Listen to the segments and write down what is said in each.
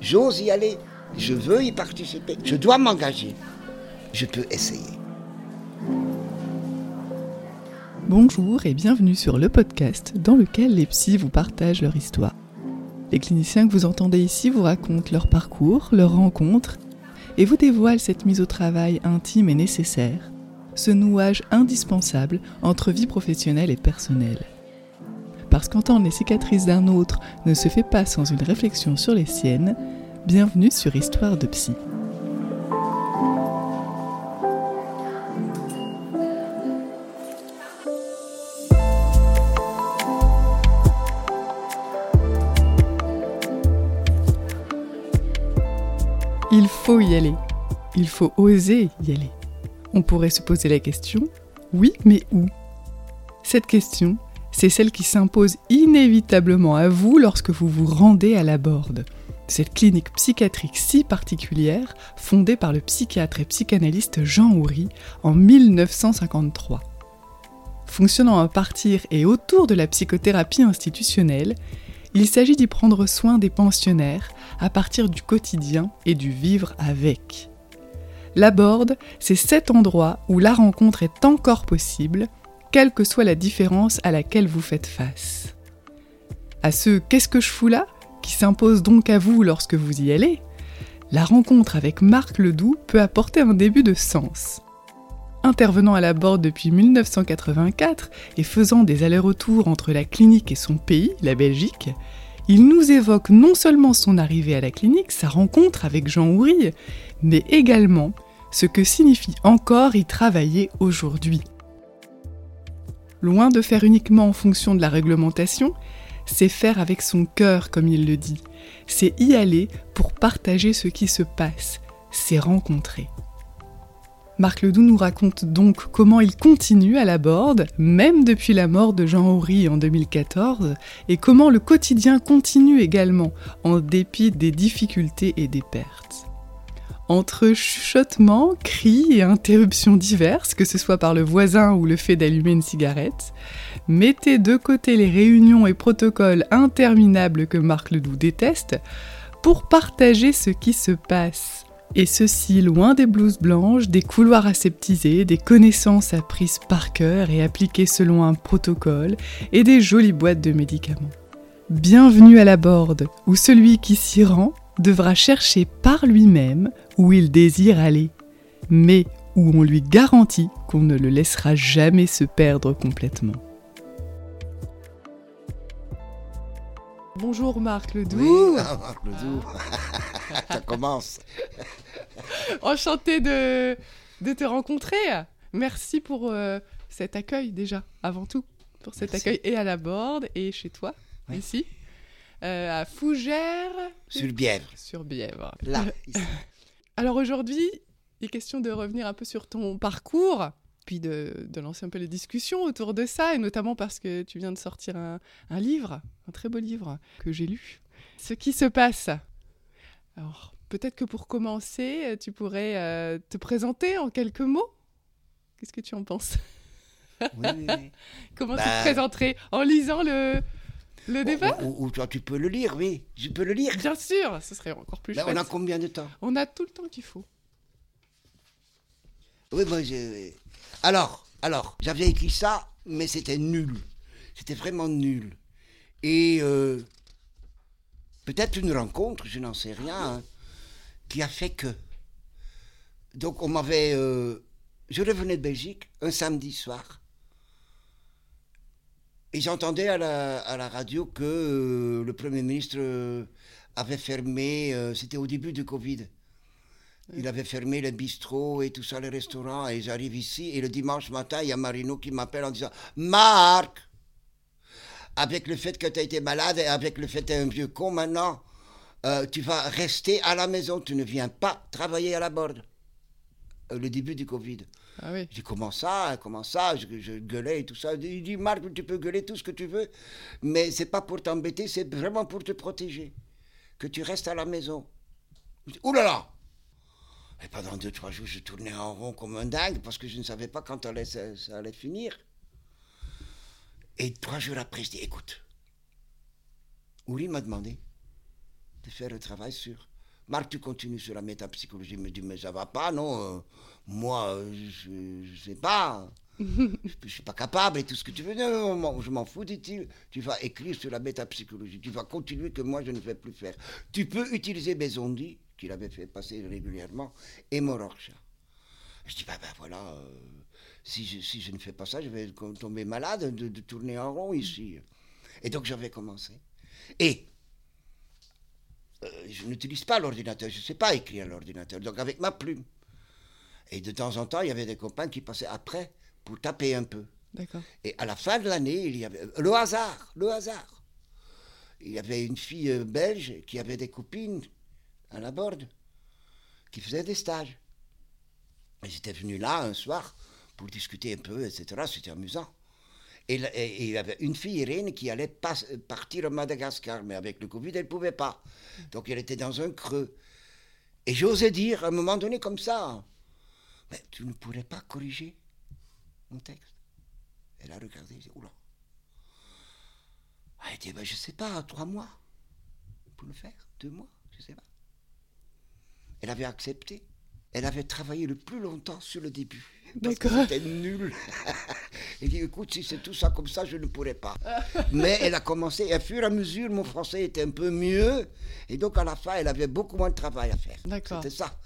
J'ose y aller. Je veux y participer. Je dois m'engager. Je peux essayer. Bonjour et bienvenue sur le podcast dans lequel les psys vous partagent leur histoire. Les cliniciens que vous entendez ici vous racontent leur parcours, leurs rencontres et vous dévoilent cette mise au travail intime et nécessaire, ce nouage indispensable entre vie professionnelle et personnelle. Parce qu'entendre les cicatrices d'un autre ne se fait pas sans une réflexion sur les siennes, bienvenue sur Histoire de Psy. Il faut y aller. Il faut oser y aller. On pourrait se poser la question, oui, mais où? Cette question, c'est celle qui s'impose inévitablement à vous lorsque vous vous rendez à la Borde, cette clinique psychiatrique si particulière fondée par le psychiatre et psychanalyste Jean Houry en 1953. Fonctionnant à partir et autour de la psychothérapie institutionnelle, il s'agit d'y prendre soin des pensionnaires à partir du quotidien et du vivre avec. La Borde, c'est cet endroit où la rencontre est encore possible, quelle que soit la différence à laquelle vous faites face. À ce Qu'est-ce que je fous là s'impose donc à vous lorsque vous y allez, la rencontre avec Marc Ledoux peut apporter un début de sens. Intervenant à la Borde depuis 1984 et faisant des allers-retours entre la clinique et son pays, la Belgique, il nous évoque non seulement son arrivée à la clinique, sa rencontre avec Jean Houry, mais également ce que signifie encore y travailler aujourd'hui. Loin de faire uniquement en fonction de la réglementation, c'est faire avec son cœur, comme il le dit. C'est y aller pour partager ce qui se passe, c'est rencontrer. Marc Ledoux nous raconte donc comment il continue à la borde, même depuis la mort de Jean Houry en 2014, et comment le quotidien continue également, en dépit des difficultés et des pertes. Entre chuchotements, cris et interruptions diverses, que ce soit par le voisin ou le fait d'allumer une cigarette, mettez de côté les réunions et protocoles interminables que Marc Ledoux déteste pour partager ce qui se passe. Et ceci loin des blouses blanches, des couloirs aseptisés, des connaissances apprises par cœur et appliquées selon un protocole, et des jolies boîtes de médicaments. Bienvenue à la borde, où celui qui s'y rend devra chercher par lui-même où il désire aller, mais où on lui garantit qu'on ne le laissera jamais se perdre complètement. Bonjour Marc Ledoux. Oui, Marc Ledoux. Ça commence. Enchanté de, de te rencontrer. Merci pour euh, cet accueil déjà, avant tout. Pour cet Merci. accueil et à la Borde et chez toi, Oui. ici. Euh, à Fougères. Sur Bièvre. Sur Bièvre. Là, ici. Alors aujourd'hui, il est question de revenir un peu sur ton parcours, puis de, de lancer un peu les discussions autour de ça, et notamment parce que tu viens de sortir un, un livre, un très beau livre que j'ai lu. Ce qui se passe. Alors peut-être que pour commencer, tu pourrais euh, te présenter en quelques mots. Qu'est-ce que tu en penses? Oui, oui, oui. Comment tu Bah, te présenterais En lisant le, le débat Ou, ou- ou toi, tu peux le lire, oui. Je peux le lire. Bien sûr, ce serait encore plus Là, chouette. on a combien de temps? On a tout le temps qu'il faut. Oui, moi. Alors, alors, j'avais écrit ça, mais c'était nul. C'était vraiment nul. Et euh, peut-être une rencontre, je n'en sais rien, hein, qui a fait que. Donc, on m'avait. euh, je revenais de Belgique un samedi soir. Et j'entendais à la, à la radio que euh, le Premier ministre euh, avait fermé. euh, C'était au début du Covid. Il avait fermé les bistrots et tout ça, les restaurants. Et j'arrive ici et le dimanche matin, il y a Marino qui m'appelle en disant Marc, avec le fait que tu as été malade et avec le fait que tu es un vieux con maintenant, tu vas rester à la maison. Tu ne viens pas travailler à la borde. Le début du Covid. Ah oui. Dis comment ça, comment ça, je, gueulais et tout ça. Il dit Marc, tu peux gueuler tout ce que tu veux, mais c'est pas pour t'embêter, c'est vraiment pour te protéger. Que tu restes à la maison. Je là Et pendant deux, trois jours, je tournais en rond comme un dingue parce que je ne savais pas quand ça allait finir. Et trois jours après, je dis écoute, Ouli m'a demandé de faire le travail sur Marc, tu continues sur la métapsychologie. Il me dit, mais ça va pas, non euh, Moi, euh, je, ne sais pas. je ne suis pas capable et tout ce que tu veux. Non, je m'en fous, dit-il. Tu vas écrire sur la métapsychologie. Tu vas continuer que moi, je ne vais plus faire. Tu peux utiliser mes ondits, qu'il avait fait passer régulièrement, et mon Rorschach. Je dis, ben, ben voilà, euh, si, je, si je ne fais pas ça, je vais tomber malade de, de tourner en rond ici. Et donc j'avais commencé. Et euh, je n'utilise pas l'ordinateur, je ne sais pas écrire à l'ordinateur, donc avec ma plume. Et de temps en temps, il y avait des copains qui passaient après pour taper un peu. D'accord. Et à la fin de l'année, il y avait le hasard, le hasard. Il y avait une fille euh, belge qui avait des copines à la borde, qui faisaient des stages. Ils étaient venus là un soir pour discuter un peu, etc. C'était amusant. Et, il y avait une fille, Irène, qui allait partir à Madagascar, mais avec le Covid, elle ne pouvait pas. Donc elle était dans un creux. Et j'osais dire, à un moment donné, comme ça, mais tu ne pourrais pas corriger mon texte. Elle a regardé, elle dit, oula. Elle dit, ben, je ne sais pas, trois mois pour le faire, deux mois, je ne sais pas. Elle avait accepté. Elle avait travaillé le plus longtemps sur le début. D'accord. C'était nul. Elle dit, écoute, si c'est tout ça comme ça, je ne pourrais pas. Mais elle a commencé, et à fur et à mesure, mon français était un peu mieux. Et donc, à la fin, elle avait beaucoup moins de travail à faire. D'accord. C'était ça.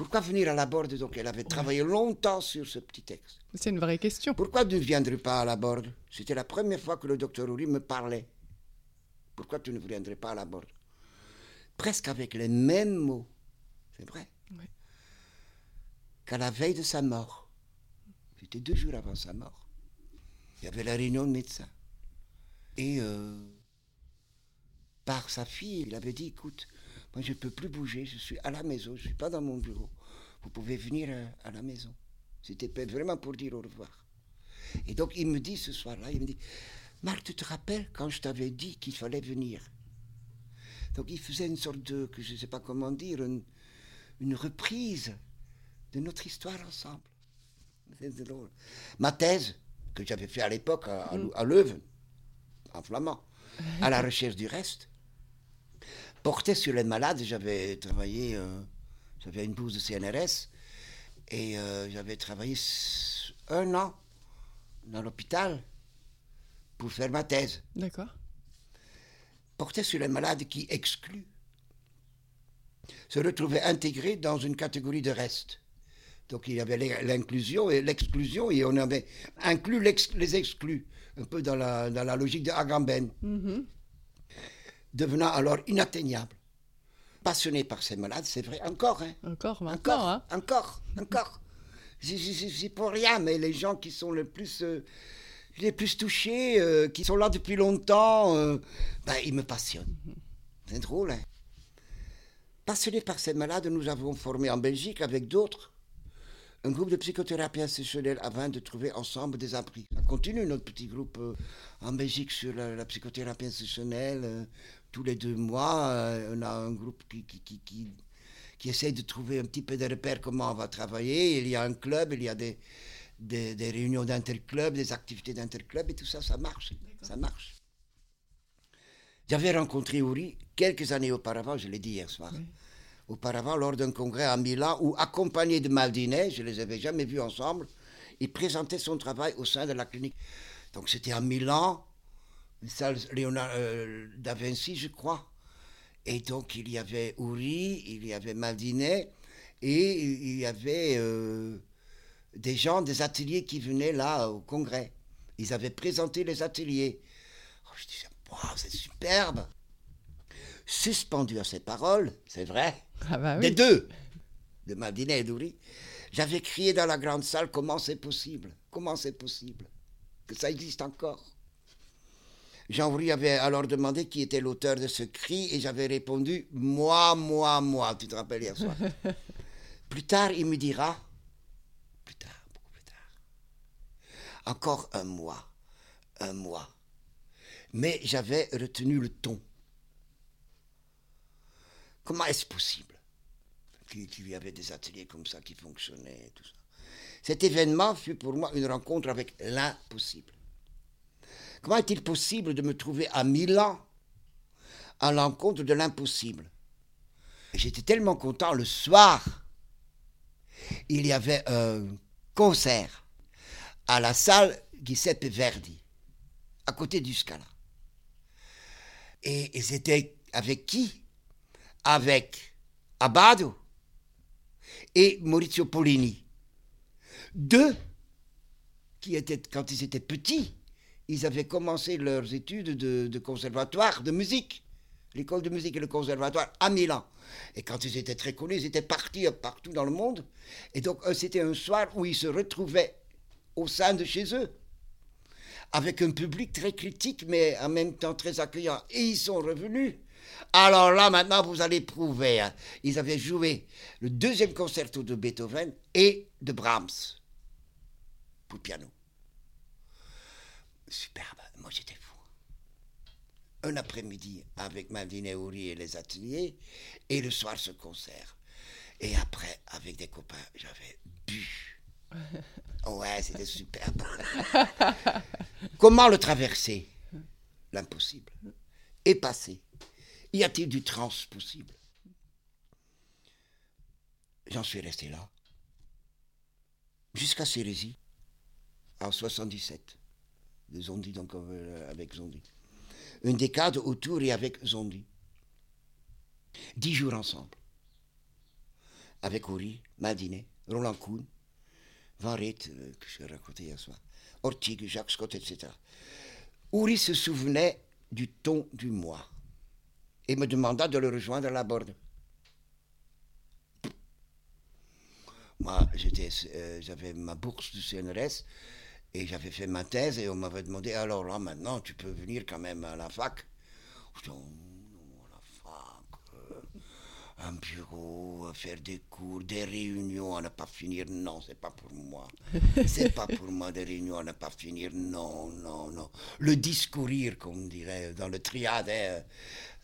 Pourquoi venir à la borde Donc, elle avait travaillé longtemps sur ce petit texte. C'est une vraie question. Pourquoi tu ne viendrais pas à la borde? C'était la première fois que le docteur Uri me parlait. Pourquoi tu ne viendrais pas à la borde? Presque avec les mêmes mots. C'est vrai. Oui qu'à la veille de sa mort, c'était deux jours avant sa mort, il y avait la réunion de médecins. Et euh, par sa fille, il avait dit, écoute, moi je ne peux plus bouger, je suis à la maison, je ne suis pas dans mon bureau. Vous pouvez venir euh, à, la maison. C'était vraiment pour dire au revoir. Et donc il me dit ce soir-là, il me dit, Marc, tu te rappelles quand je t'avais dit qu'il fallait venir? Donc il faisait une sorte de, que je ne sais pas comment dire, une reprise de notre histoire ensemble. C'est drôle. Ma thèse, que j'avais fait à l'époque à, mm. Leuven, en flamand, à la recherche du reste, portait sur les malades. J'avais travaillé, euh, j'avais une bourse de CNRS, et euh, j'avais travaillé un an dans l'hôpital pour faire ma thèse. D'accord. Portait sur les malades qui excluent se retrouvaient intégrés dans une catégorie de reste. Donc il y avait l'inclusion et l'exclusion, et on avait inclus les exclus, un peu dans la, dans la logique de Agamben, mm-hmm. Devenant alors inatteignable. Passionné par ces malades, c'est vrai, encore. Hein. Encore, encore, hein. encore, encore. C'est pour rien, mais les gens qui sont le plus, euh, les plus touchés, euh, qui sont là depuis longtemps, euh, ben, ils me passionnent. C'est drôle, hein. Passionné par ces malades, nous avons formé en Belgique avec d'autres un groupe de psychothérapie institutionnelle afin de trouver ensemble des abris. On continue notre petit groupe euh, en Belgique sur la, psychothérapie institutionnelle. Euh, tous les deux mois, euh, on a un groupe qui, qui, qui, qui, qui essaie de trouver un petit peu de repères comment on va travailler. Il y a un club, il y a des, des, des réunions d'interclub, des activités d'interclub et tout ça, ça marche. Ça marche. J'avais rencontré Uri quelques années auparavant, je l'ai dit hier soir auparavant lors d'un congrès à Milan où, accompagné de Maldinet, je ne les avais jamais vus ensemble, il présentait son travail au sein de la clinique. Donc c'était à Milan, une salle Léonard euh, da Vinci, je crois. Et donc il y avait Uri, il y avait Maldinet, et il y avait euh, des gens des ateliers qui venaient là au congrès. Ils avaient présenté les ateliers. Oh, je disais, wow, c'est superbe suspendu à ces paroles, c'est vrai, ah bah des deux, de Madinet et d'Ouri, j'avais crié dans la grande salle comment c'est possible, comment c'est possible, que ça existe encore? Jean-Louis avait alors demandé qui était l'auteur de ce cri et j'avais répondu moi, moi, moi. Tu te rappelles hier soir Plus tard, il me dira, plus tard, beaucoup plus tard, encore un mois, un mois. Mais j'avais retenu le ton. Comment est-ce possible qu'il y avait des ateliers comme ça qui fonctionnaient tout ça? Cet événement fut pour moi une rencontre avec l'impossible. Comment est-il possible de me trouver à Milan à l'encontre de l'impossible? J'étais tellement content le soir. Il y avait un concert à la salle Giuseppe Verdi, à côté du Scala. Et, c'était avec qui? Avec Abado et Maurizio Polini. Deux qui étaient, quand ils étaient petits, ils avaient commencé leurs études de, conservatoire de musique, l'école de musique et le conservatoire à Milan. Et quand ils étaient très connus, ils étaient partis partout dans le monde. Et donc, euh, c'était un soir où ils se retrouvaient au sein de chez eux, avec un public très critique, mais en même temps très accueillant. Et ils sont revenus. Alors là, maintenant, vous allez prouver. Hein. Ils avaient joué le deuxième concerto de Beethoven et de Brahms pour piano. Superbe. Moi, j'étais fou. Un après-midi avec Madine et les ateliers, et le soir, ce concert. Et après, avec des copains, j'avais bu. Ouais, c'était superbe. Comment le traverser? L'impossible. Et passer. Y a-t-il du trans possible J'en suis resté là. Jusqu'à Sérésie, en 77. De Zondi, donc euh, avec Zondi. Une décade autour et avec Zondi. Dix jours ensemble. Avec Ori, Madinet, Roland Kuhn, Van Reet, euh, que je raconté hier soir, Ortig, Jacques Scott, etc. Uri se souvenait du ton du mois et me demanda de le rejoindre à la borde. Moi, euh, j'avais ma bourse du CNRS et j'avais fait ma thèse et on m'avait demandé alors là maintenant tu peux venir quand même à la fac? Oh, un bureau, faire des cours, des réunions à ne pas finir. Non, c'est pas pour moi. C'est pas pour moi des réunions à ne pas finir. Non, non, non. Le discourir, comme on dirait dans le triade, hein,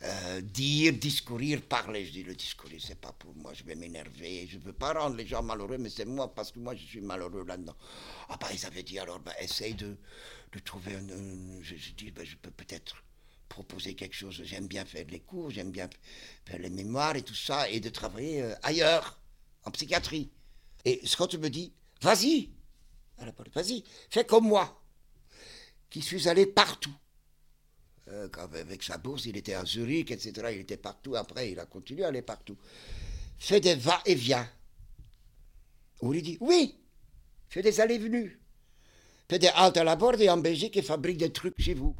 euh, dire, discourir, parler. Je dis le discourir, c'est pas pour moi. Je vais m'énerver. Je veux pas rendre les gens malheureux, mais c'est moi parce que moi je suis malheureux là-dedans. Ah bah ils avaient dit alors, bah, essaye de, de trouver un. je, dis, bah, je peux peut-être proposer quelque chose. J'aime bien faire les cours, j'aime bien faire les mémoires et tout ça, et de travailler euh, ailleurs, en psychiatrie. Et Scott me dit, vas-y, vas-y, fais comme moi, qui suis allé partout. Euh, avec sa bourse, il était à Zurich, etc. Il était partout. Après, il a continué à aller partout. Fais des va-et-vient. On lui dit, oui, fais des allées-venues. Fais des haltes à la borde et en Belgique et fabrique des trucs chez vous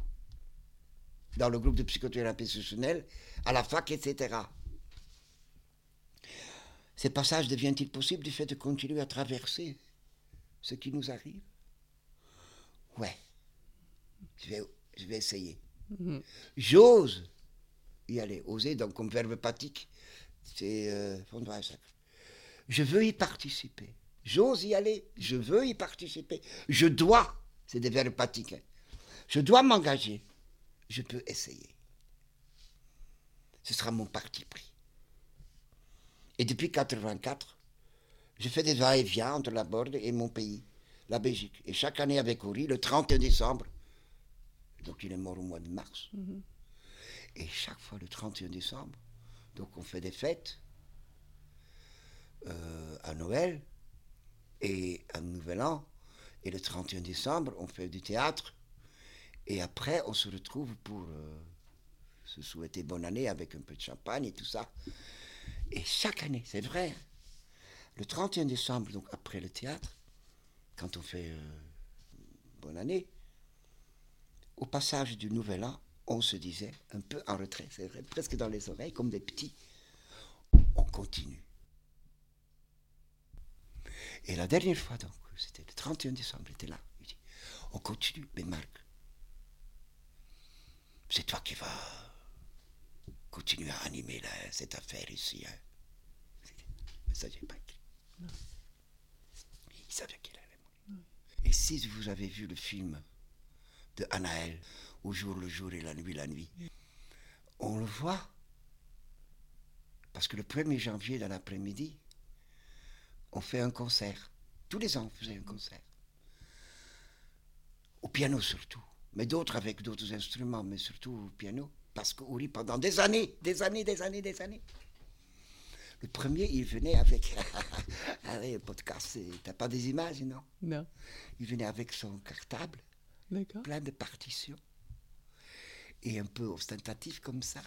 dans le groupe de psychothérapie institutionnelle, à la fac, etc. Ces passages deviennent-ils possibles du fait de continuer à traverser ce qui nous arrive? Ouais, je vais, je vais essayer. Mhm. J'ose y aller. Oser, donc comme verbe pathique, c'est euh, Je veux y participer. J'ose y aller. Je veux y participer. Je dois. C'est des verbes pathiques. Hein. Je dois m'engager je peux essayer. Ce sera mon parti pris. Et depuis 84, je fais des va-et-vient entre la Borde et mon pays, la Belgique. Et chaque année avec Uri, le 31 décembre, donc il est mort au mois de mars. Mhm. Et chaque fois le 31 décembre, donc on fait des fêtes euh, à Noël et à Nouvel An. Et le 31 décembre, on fait du théâtre et après, on se retrouve pour euh, se souhaiter bonne année avec un peu de champagne et tout ça. Et chaque année, c'est vrai, le 31 décembre, donc après le théâtre, quand on fait euh, bonne année, au passage du Nouvel An, on se disait, un peu en retrait, c'est vrai, presque dans les oreilles, comme des petits, on continue. Et la dernière fois, donc, c'était le 31 décembre, j'étais là, il dit, on continue, mais Marc, c'est toi qui vas continuer à animer cette affaire ici. Hein. Mais ça, j'ai pas écrit. Il savait qu'il allait mourir. Et si vous avez vu le film de Anaël, Au jour le jour et la nuit la nuit, on le voit. Parce que le 1er janvier, dans l'après-midi, on fait un concert. Tous les ans, on faisait un concert. Au piano surtout mais d'autres avec d'autres instruments, mais surtout au piano, parce qu'Ouri, pendant des années, des années, des années, des années, Le premier, il venait avec. ah oui, le podcast, t'as pas des images, non? Non. Il venait avec son cartable, plein de partitions. Et un peu ostentatif comme ça.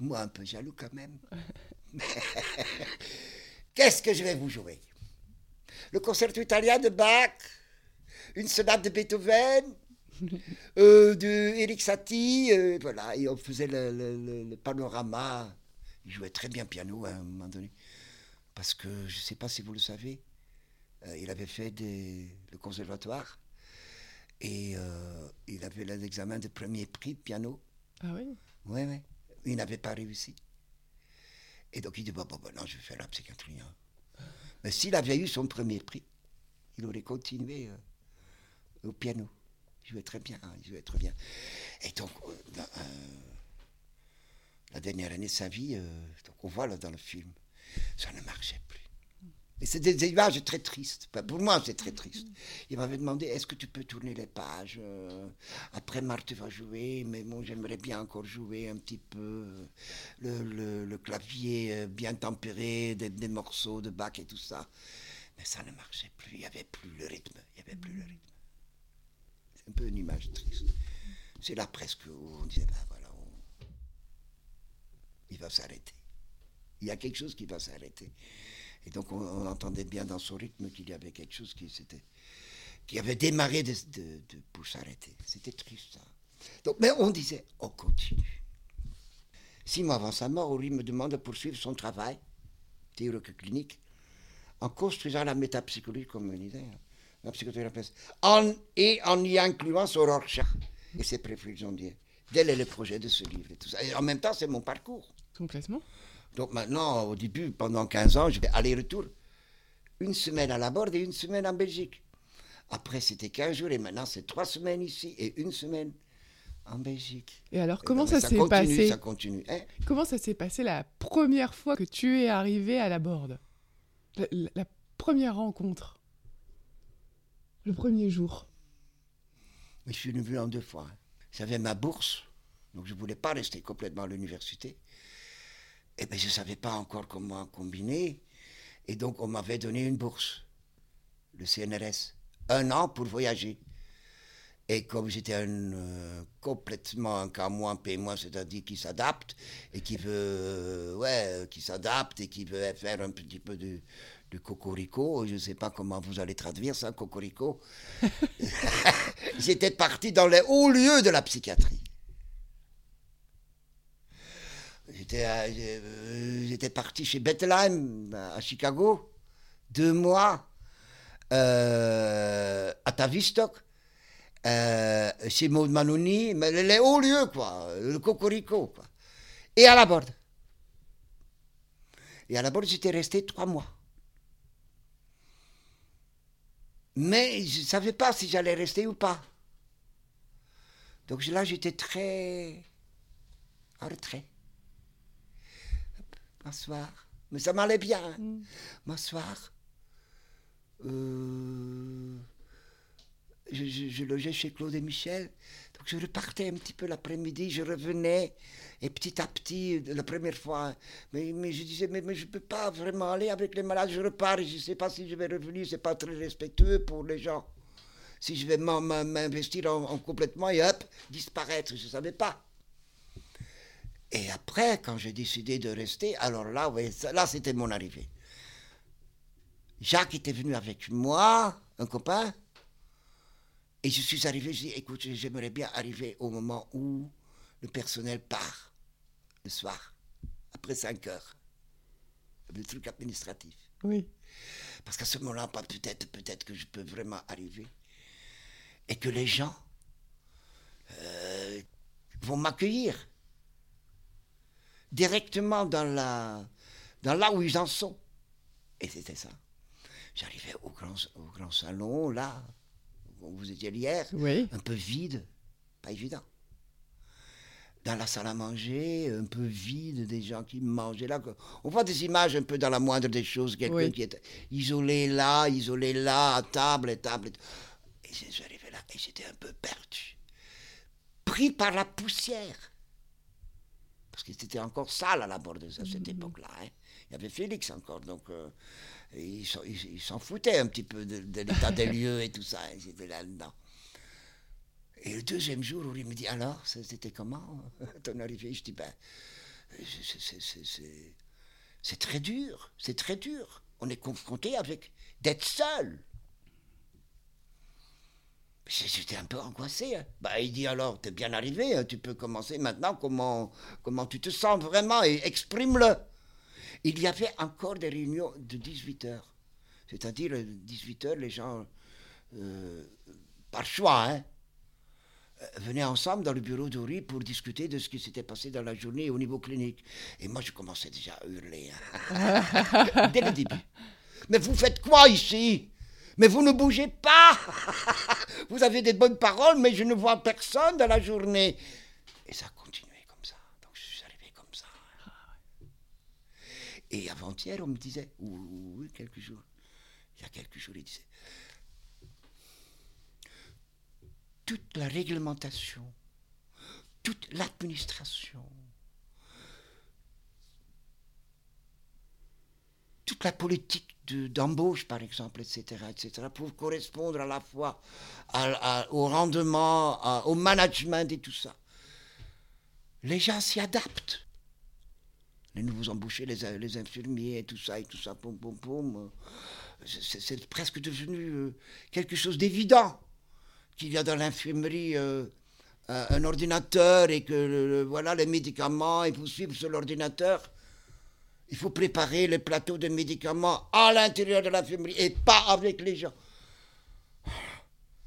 Moi, un peu jaloux quand même. Qu'est-ce que je vais vous jouer? Le concerto italien de Bach, une sonate de Beethoven, euh, de Eric Satie, euh, voilà, et on faisait le, le- le- le panorama. Il jouait très bien piano hein, à un moment donné. Parce que, je ne sais pas si vous le savez, euh, il avait fait des- le conservatoire et il avait l'examen de premier prix de piano. Ah oui? Oui, oui. Il n'avait pas réussi. Et donc il dit, bon, bon, bon, non, je vais faire la psychiatrie. hein. Mais s'il avait eu son premier prix, il aurait continué au piano. Jouait très bien, hein, il jouait très bien. Et donc, euh, euh, la dernière année de sa vie, euh, on voit là dans le film, ça ne marchait plus. Et c'est des, images très tristes. Pour moi, c'est très triste. Il m'avait demandé est-ce que tu peux tourner les pages Après, Marthe va jouer, mais bon, j'aimerais bien encore jouer un petit peu le, clavier bien tempéré, des, morceaux de Bach et tout ça. Mais ça ne marchait plus. Il avait plus le rythme. Il n'y avait plus le rythme. Un peu une image triste. C'est là presque où on disait ben voilà, il va s'arrêter. Il y a quelque chose qui va s'arrêter. Et donc on, entendait bien dans son rythme qu'il y avait quelque chose qui qui avait démarré de, pour s'arrêter. C'était triste ça. Donc, mais on disait, on continue. Six mois avant sa mort, Uri me demande de poursuivre son travail théorique clinique en construisant la métapsychologie hein, la psychothérapie, en, et en y incluant son Rorschach et ses d'hier. Tel est le projet de ce livre et tout ça. Et en même temps, c'est mon parcours. Complètement. Donc maintenant, au début, pendant 15 ans, je vais aller-retour. Une semaine à la Borde et une semaine en Belgique. Après, c'était 15 jours et maintenant, c'est 3 semaines ici et une semaine en Belgique. Et alors, Et comment donc, ça s'est passé Ça continue. hein? Comment ça s'est passé la première fois que tu es arrivé à la Borde? La première rencontre Le premier jour je suis venu en deux fois. J'avais ma bourse, donc je ne voulais pas rester complètement à l'université. Et bien, je ne savais pas encore comment combiner. Et donc, on m'avait donné une bourse, le CNRS, un an pour voyager. Et comme j'étais un, euh, complètement un cas moins paie moins, c'est-à-dire qui s'adapte et qui veut, ouais, qui s'adapte et qui veut faire un petit peu de, de cocorico, je ne sais pas comment vous allez traduire ça, cocorico. J'étais parti dans les hauts lieux de la psychiatrie. J'étais, euh, parti chez Bethlehem, à Chicago, deux mois, euh, à Tavistock, euh, chez Maud Manoni, mais les, les hauts lieux, quoi, le cocorico, quoi. Et à la Borde. Et à la Borde, j'étais resté trois mois. Mais je ne savais pas si j'allais rester ou pas. Donc là, j'étais très en retrait. M'asseoir. Mais ça m'allait bien. hein. Mm. M'asseoir. Euh, je, je- je logeais chez Claude et Michel. Donc je repartais un petit peu l'après-midi, je revenais. Et petit à petit, la première fois, mais, mais je disais, mais, mais je ne peux pas vraiment aller avec les malades, je repars et je ne sais pas si je vais revenir, c'est pas très respectueux pour les gens. Si je vais m'investir en, en complètement et hop, disparaître, je ne savais pas. Et après, quand j'ai décidé de rester, alors là, ça- là c'était mon arrivée. Jacques était venu avec moi, un copain, et je suis arrivé, je dis, écoute, j'aimerais bien arriver au moment où le personnel part, le soir, après 5 heures. Le truc administratif. Oui. Parce qu'à ce moment-là, peut-être, peut-être que je peux vraiment arriver. Et que les gens euh, vont m'accueillir directement dans, la, dans là où ils en sont. Et c'était ça. J'arrivais au grand, au grand salon, là, où vous étiez hier, Oui. un peu vide, pas évident. Dans la salle à manger, un peu vide, des gens qui mangeaient là. On voit des images un peu dans la moindre des choses, quelqu'un Oui. qui est isolé là, isolé là, à table, et table. Et je suis arrivé là, et j'étais un peu perdu. Pris par la poussière. parce que c'était encore sale à la bordeuse à cette époque-là. hein. Il y avait Félix encore, donc euh, il s'en- foutait un petit peu de, de l'état des lieux et tout ça. Ils étaient là-dedans. Et le deuxième jour, où il me dit Alors, c'était comment ton arrivée? Je dis Ben, c'est- très dur, c'est très dur. On est confronté avec d'être seul. J'étais un peu angoissé. hein. Bah, il dit alors, t'es bien arrivé, hein, tu peux commencer maintenant, comment, comment tu te sens vraiment et exprime-le. Il y avait encore des réunions de 18 heures. C'est-à-dire, 18 heures, les gens, euh, par choix, hein, euh, venaient ensemble dans le bureau d'Ori pour discuter de ce qui s'était passé dans la journée au niveau clinique. Et moi, je commençais déjà à hurler. hein. Dès le début. Mais vous faites quoi ici? Mais vous ne bougez pas? Vous avez des bonnes paroles, mais je ne vois personne dans la journée. Et ça a continué comme ça. Donc je suis arrivé comme ça. Et avant-hier, on me disait, ou, ou- oui, quelques jours, il y a quelques jours, il disait, toute la réglementation, toute l'administration, toute la politique de- d'embauche, par exemple, etc., etc., pour correspondre à la fois au rendement, au management et tout ça. Les gens s'y adaptent. Les nouveaux embauchés, les, les infirmiers tout ça, et tout ça, poum, poum, poum. euh, c'est- C'est presque devenu euh, quelque chose d'évident qu'il y a dans l'infirmerie euh, un, ordinateur et que voilà les médicaments, il faut suivre sur l'ordinateur. Il faut préparer les plateaux de médicaments à l'intérieur de l'infirmerie et pas avec les gens.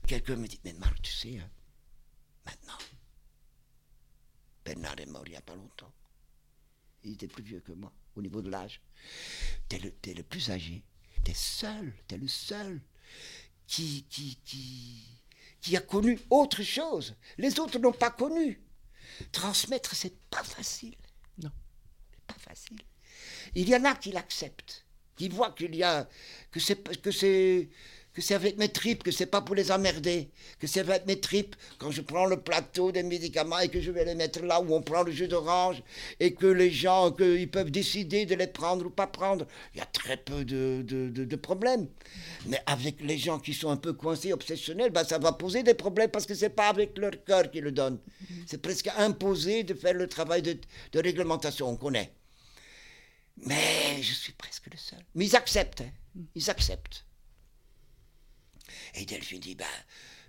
Quelqu'un me dit, mais Marc, tu sais, hein, maintenant, Bernard est mort il n'y a pas longtemps. Il était plus vieux que moi, au niveau de l'âge. T'es le, t'es le plus âgé. T'es seul, t'es le seul qui, qui, qui a connu autre chose. Les autres n'ont pas connu. Transmettre, c'est pas facile. Non. C'est pas facile. Il y en a qui l'acceptent, qui voient qu'il y a que c'est que c'est que c'est avec mes tripes, que c'est pas pour les emmerder, que c'est avec mes tripes quand je prends le plateau des médicaments et que je vais les mettre là où on prend le jus d'orange et que les gens qu'ils peuvent décider de les prendre ou pas prendre. Il y a très peu de, de, de- de problèmes. Mais avec les gens qui sont un peu coincés, obsessionnels, ben ça va poser des problèmes parce que c'est pas avec leur cœur qu'ils le donnent. C'est presque imposé de faire le travail de, de réglementation, on connaît. Mais je suis presque le seul. Mais ils acceptent, hein. Ils acceptent. Et Delphine dit, ben,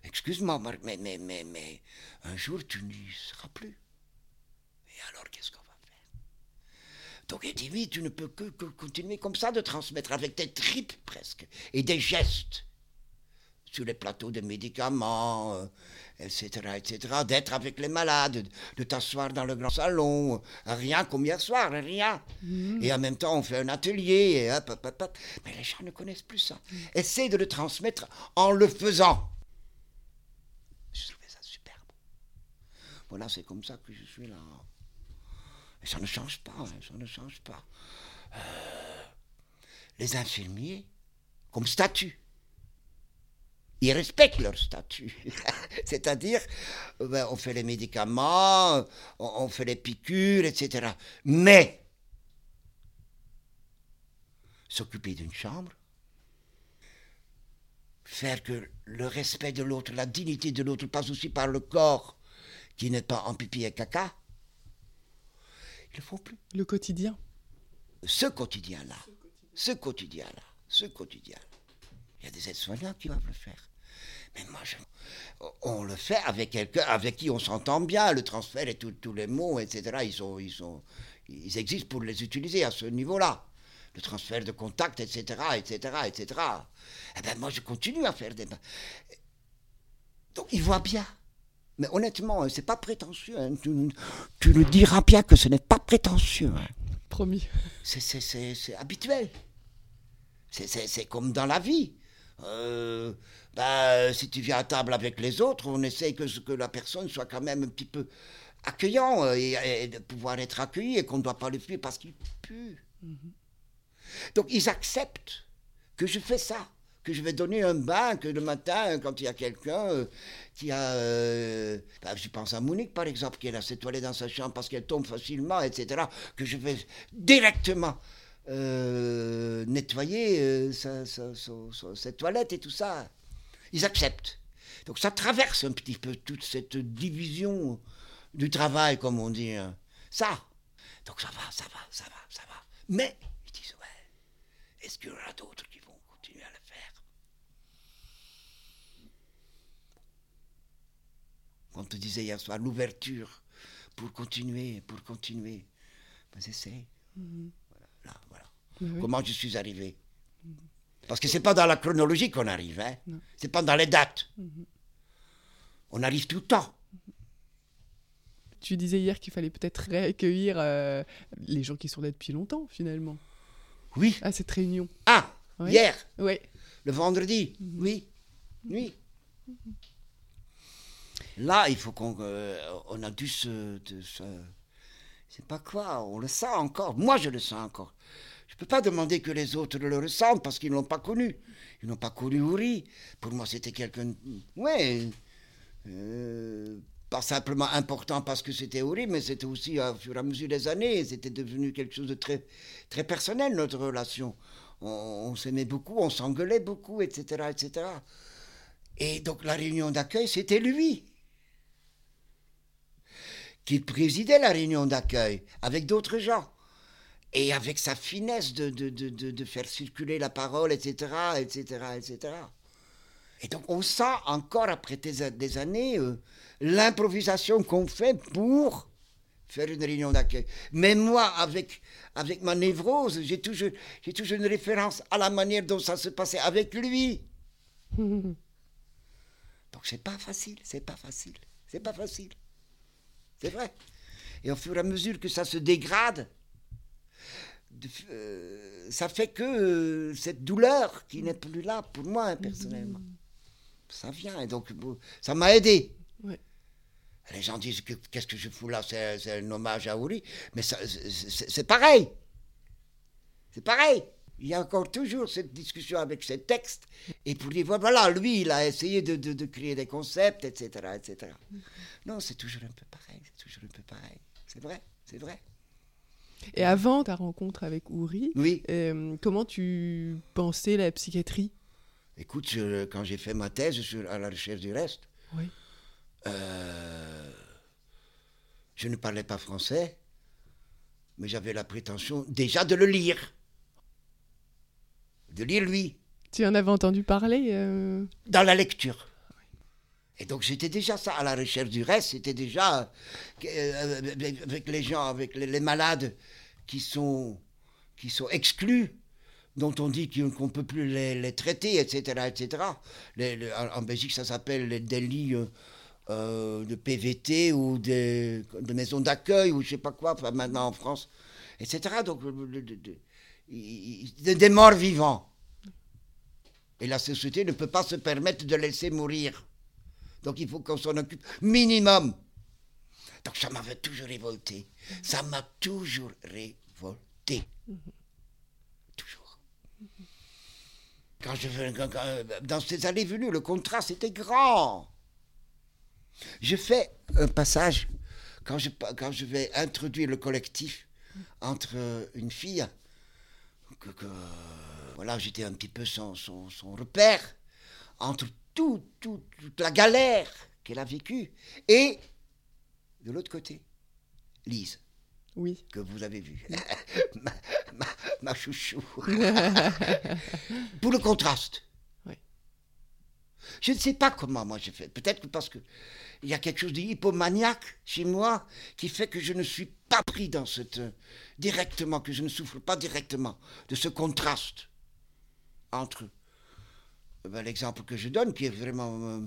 excuse-moi, Marc, mais, mais, mais, mais, un jour, tu n'y seras plus. Et alors, qu'est-ce qu'on va faire? Donc, elle dit, oui, tu ne peux que, que continuer comme ça de transmettre avec tes tripes presque, et des gestes sur les plateaux de médicaments, euh, etc., etc., d'être avec les malades, de, de t'asseoir dans le grand salon, rien comme hier soir, rien. Et en même temps, on fait un atelier, et hop, hop, hop, hop. Mais les gens ne connaissent plus ça. Essaye de le transmettre en le faisant. Je trouvais ça superbe. Voilà, c'est comme ça que je suis là. Et ça ne change pas, hein, ça ne change pas. Euh, les infirmiers, comme statut, ils respectent leur statut. C'est-à-dire, ben, on fait les médicaments, on, on fait les piqûres, etc. Mais, s'occuper d'une chambre, faire que le respect de l'autre, la dignité de l'autre passe aussi par le corps qui n'est pas en pipi et caca, ils le font plus. Le quotidien. Ce quotidien-là, ce quotidien-là, ce quotidien il y a des aides-soignants qui doivent le faire. Mais moi, je- on le fait avec quelqu'un avec qui on s'entend bien. Le transfert et tout- tous les mots, etc., ils, sont, ils, sont, ils existent pour les utiliser à ce niveau-là. Le transfert de contact, etc., etc., etc. Eh ben, moi, je continue à faire des... Donc, ils voient bien. Mais honnêtement, hein, c'est pas prétentieux. hein. Tu, tu le diras bien que ce n'est pas prétentieux. hein Promis. c'est- habituel. C'est- C'est c'est comme dans la vie. Euh, bah, si tu viens à table avec les autres, on essaye que, que la personne soit quand même un petit peu accueillant euh, et, et de pouvoir être accueilli et qu'on ne doit pas le fuir parce qu'il pue. Donc ils acceptent que je fais ça que je vais donner un bain, que le matin, quand il y a quelqu'un euh, qui a... euh, bah, je pense à Monique, par exemple, qui a cette toilette dans sa chambre parce qu'elle tombe facilement, etc., que je vais directement euh, nettoyer euh, sa- sa- sa- sa- toilette et tout ça. Ils acceptent. Donc ça traverse un petit peu toute cette division du travail, comme on dit. hein. Ça. Donc ça va, ça va, ça va, ça va. Mais ils disent, ouais, est-ce qu'il y en a d'autres qui vont continuer à le faire? On te disait hier soir, l'ouverture pour continuer, pour continuer. Ben, j'essaie. Voilà, là, voilà. Oui. Comment je suis arrivé? Parce que c'est pas dans la chronologie qu'on arrive, hein. C'est pas dans les dates. On arrive tout le temps. Tu disais hier qu'il fallait peut-être réaccueillir euh, les gens qui sont là depuis longtemps, finalement, Oui. à cette réunion. Ah, hier, Oui. le vendredi. Oui. Oui. Là, il faut qu'on. euh, on a dû se. de se- c'est pas quoi, on le sent encore. Moi, je le sens encore. Je peux pas demander que les autres le ressentent parce qu'ils ne l'ont pas connu. Ils n'ont pas connu Uri. Pour moi, c'était quelqu'un. Ouais. euh, pas simplement important parce que c'était Uri, mais c'était aussi, au fur et à mesure des années, c'était devenu quelque chose de très, très personnel, notre relation. On, on s'aimait beaucoup, on s'engueulait beaucoup, etc., etc. Et donc, la réunion d'accueil, c'était lui qui présidait la réunion d'accueil avec d'autres gens. Et avec sa finesse de, de, de, de, de faire circuler la parole, etc., etc., etc. Et donc on sent encore après des, des années euh, l'improvisation qu'on fait pour faire une réunion d'accueil. Mais moi, avec, avec ma névrose, j'ai toujours, j'ai toujours une référence à la manière dont ça se passait avec lui. Donc c'est pas facile, c'est pas facile, c'est pas facile. C'est vrai. Et au fur et à mesure que ça se dégrade, de- euh, ça fait que euh, cette douleur qui n'est plus là pour moi hein, personnellement, ça vient. Et donc ça m'a aidé. Ouais. Les gens disent que qu'est-ce que je fous là, c'est un hommage à Uri, mais c'est pareil. C'est pareil. Il y a encore toujours cette discussion avec ces textes, et pour dire, voilà, lui, il a essayé de, de- de créer des concepts, etc. etc. Non, c'est toujours un peu pareil, c'est toujours un peu pareil. C'est vrai, c'est vrai. Et avant ta rencontre avec Uri, Oui, euh, comment tu pensais la psychiatrie? Écoute, je- quand j'ai fait ma thèse sur, à la recherche du reste, Oui. euh, je ne parlais pas français, mais j'avais la prétention déjà de le lire. De lire lui. Tu en avais entendu parler euh, dans la lecture. Et donc j'étais déjà ça, à la recherche du reste, c'était déjà euh, avec les gens, avec les, les malades qui sont, qui sont exclus, dont on dit qu'on ne peut plus les, les traiter, etc. etc. Les- en, Belgique, ça s'appelle les délits euh, de PVT ou des, de maisons d'accueil ou je sais pas quoi, enfin, maintenant en France, etc. Donc des morts vivants. Et la société ne peut pas se permettre de laisser mourir. Donc il faut qu'on s'en occupe minimum. Donc ça m'avait toujours révolté. Ça m'a toujours révolté. Toujours. Quand je fais- quand- quand- dans ces années venues, le contraste était grand. Je fais un passage quand je, quand je vais introduire le collectif entre une fille que, que, voilà, j'étais un petit peu son, son, son repère entre tout, tout- toute la galère qu'elle a vécue et de l'autre côté, Lise, Oui. que vous avez vue, ma, ma- ma chouchou, pour le contraste. Je ne sais pas comment moi j'ai fait. Peut-être que parce que il y a quelque chose d'hypomaniaque chez moi qui fait que je ne suis pas pris dans cette directement, que je ne souffre pas directement de ce contraste entre euh, ben, l'exemple que je donne, qui est vraiment, euh,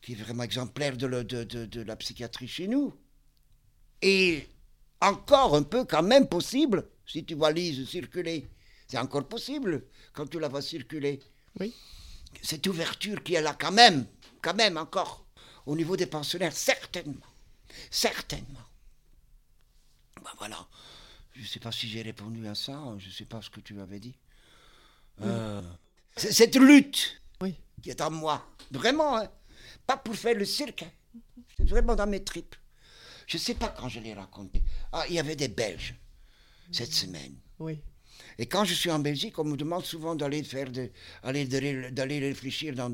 qui est vraiment exemplaire de, de- de- de la psychiatrie chez nous, et encore un peu quand même possible, si tu vois Lise circuler, c'est encore possible quand tu la vois circuler Oui. Cette ouverture qui est là quand même, quand même encore, au niveau des pensionnaires, certainement, certainement. Ben voilà, je ne sais pas si j'ai répondu à ça, je ne sais pas ce que tu avais dit. Euh, C'est cette lutte Oui. qui est en moi. Vraiment, hein. Pas pour faire le cirque. hein. C'est vraiment dans mes tripes. Je ne sais pas quand je l'ai raconté. Ah, il y avait des Belges cette semaine. Oui. Et quand je suis en Belgique, on me demande souvent d'aller faire de, aller d'aller réfléchir dans,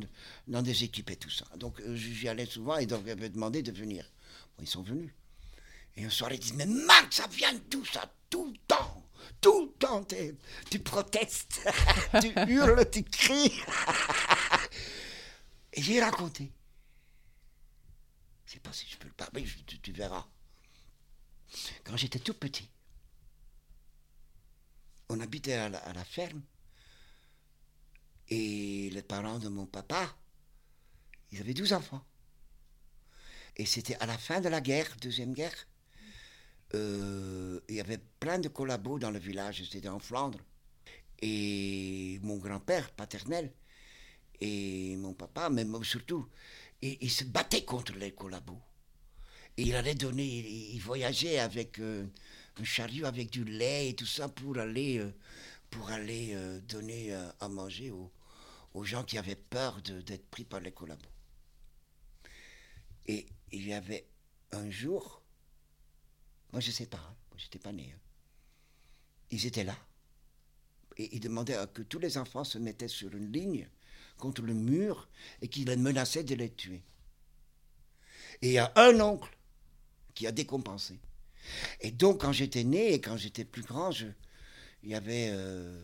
dans des équipes et tout ça. Donc euh, j'y allais souvent et donc ils m'avaient demandé de venir. Bon, ils sont venus. Et un soir, ils disent Mais Marc, ça vient d'où ça? Tout le temps Tout le temps Tu protestes, tu hurles, tu cries. et j'ai raconté. Je sais pas si je peux le parler, tu- tu verras. Quand j'étais tout petit, on habitait à la, ferme. Et les parents de mon papa, ils avaient 12 enfants. Et c'était à la fin de la guerre, deuxième guerre. Euh, il y avait plein de collabos dans le village, c'était en Flandre. Et mon grand-père paternel et mon papa, mais surtout, il, il se battait contre les collabos. Et il allait donner, il, il voyageait avec euh, un chariot avec du lait et tout ça pour aller, euh, pour aller euh, donner euh, à manger aux, gens qui avaient peur d'être pris par les collabos. Et il y avait un jour, moi je sais pas, hein, moi j'étais pas né. hein. Ils étaient là et ils demandaient à que tous les enfants se mettaient sur une ligne contre le mur et qu'ils les menaçaient de les tuer. Et il y a un oncle qui a décompensé. Et donc, quand j'étais né et quand j'étais plus grand, il y avait euh,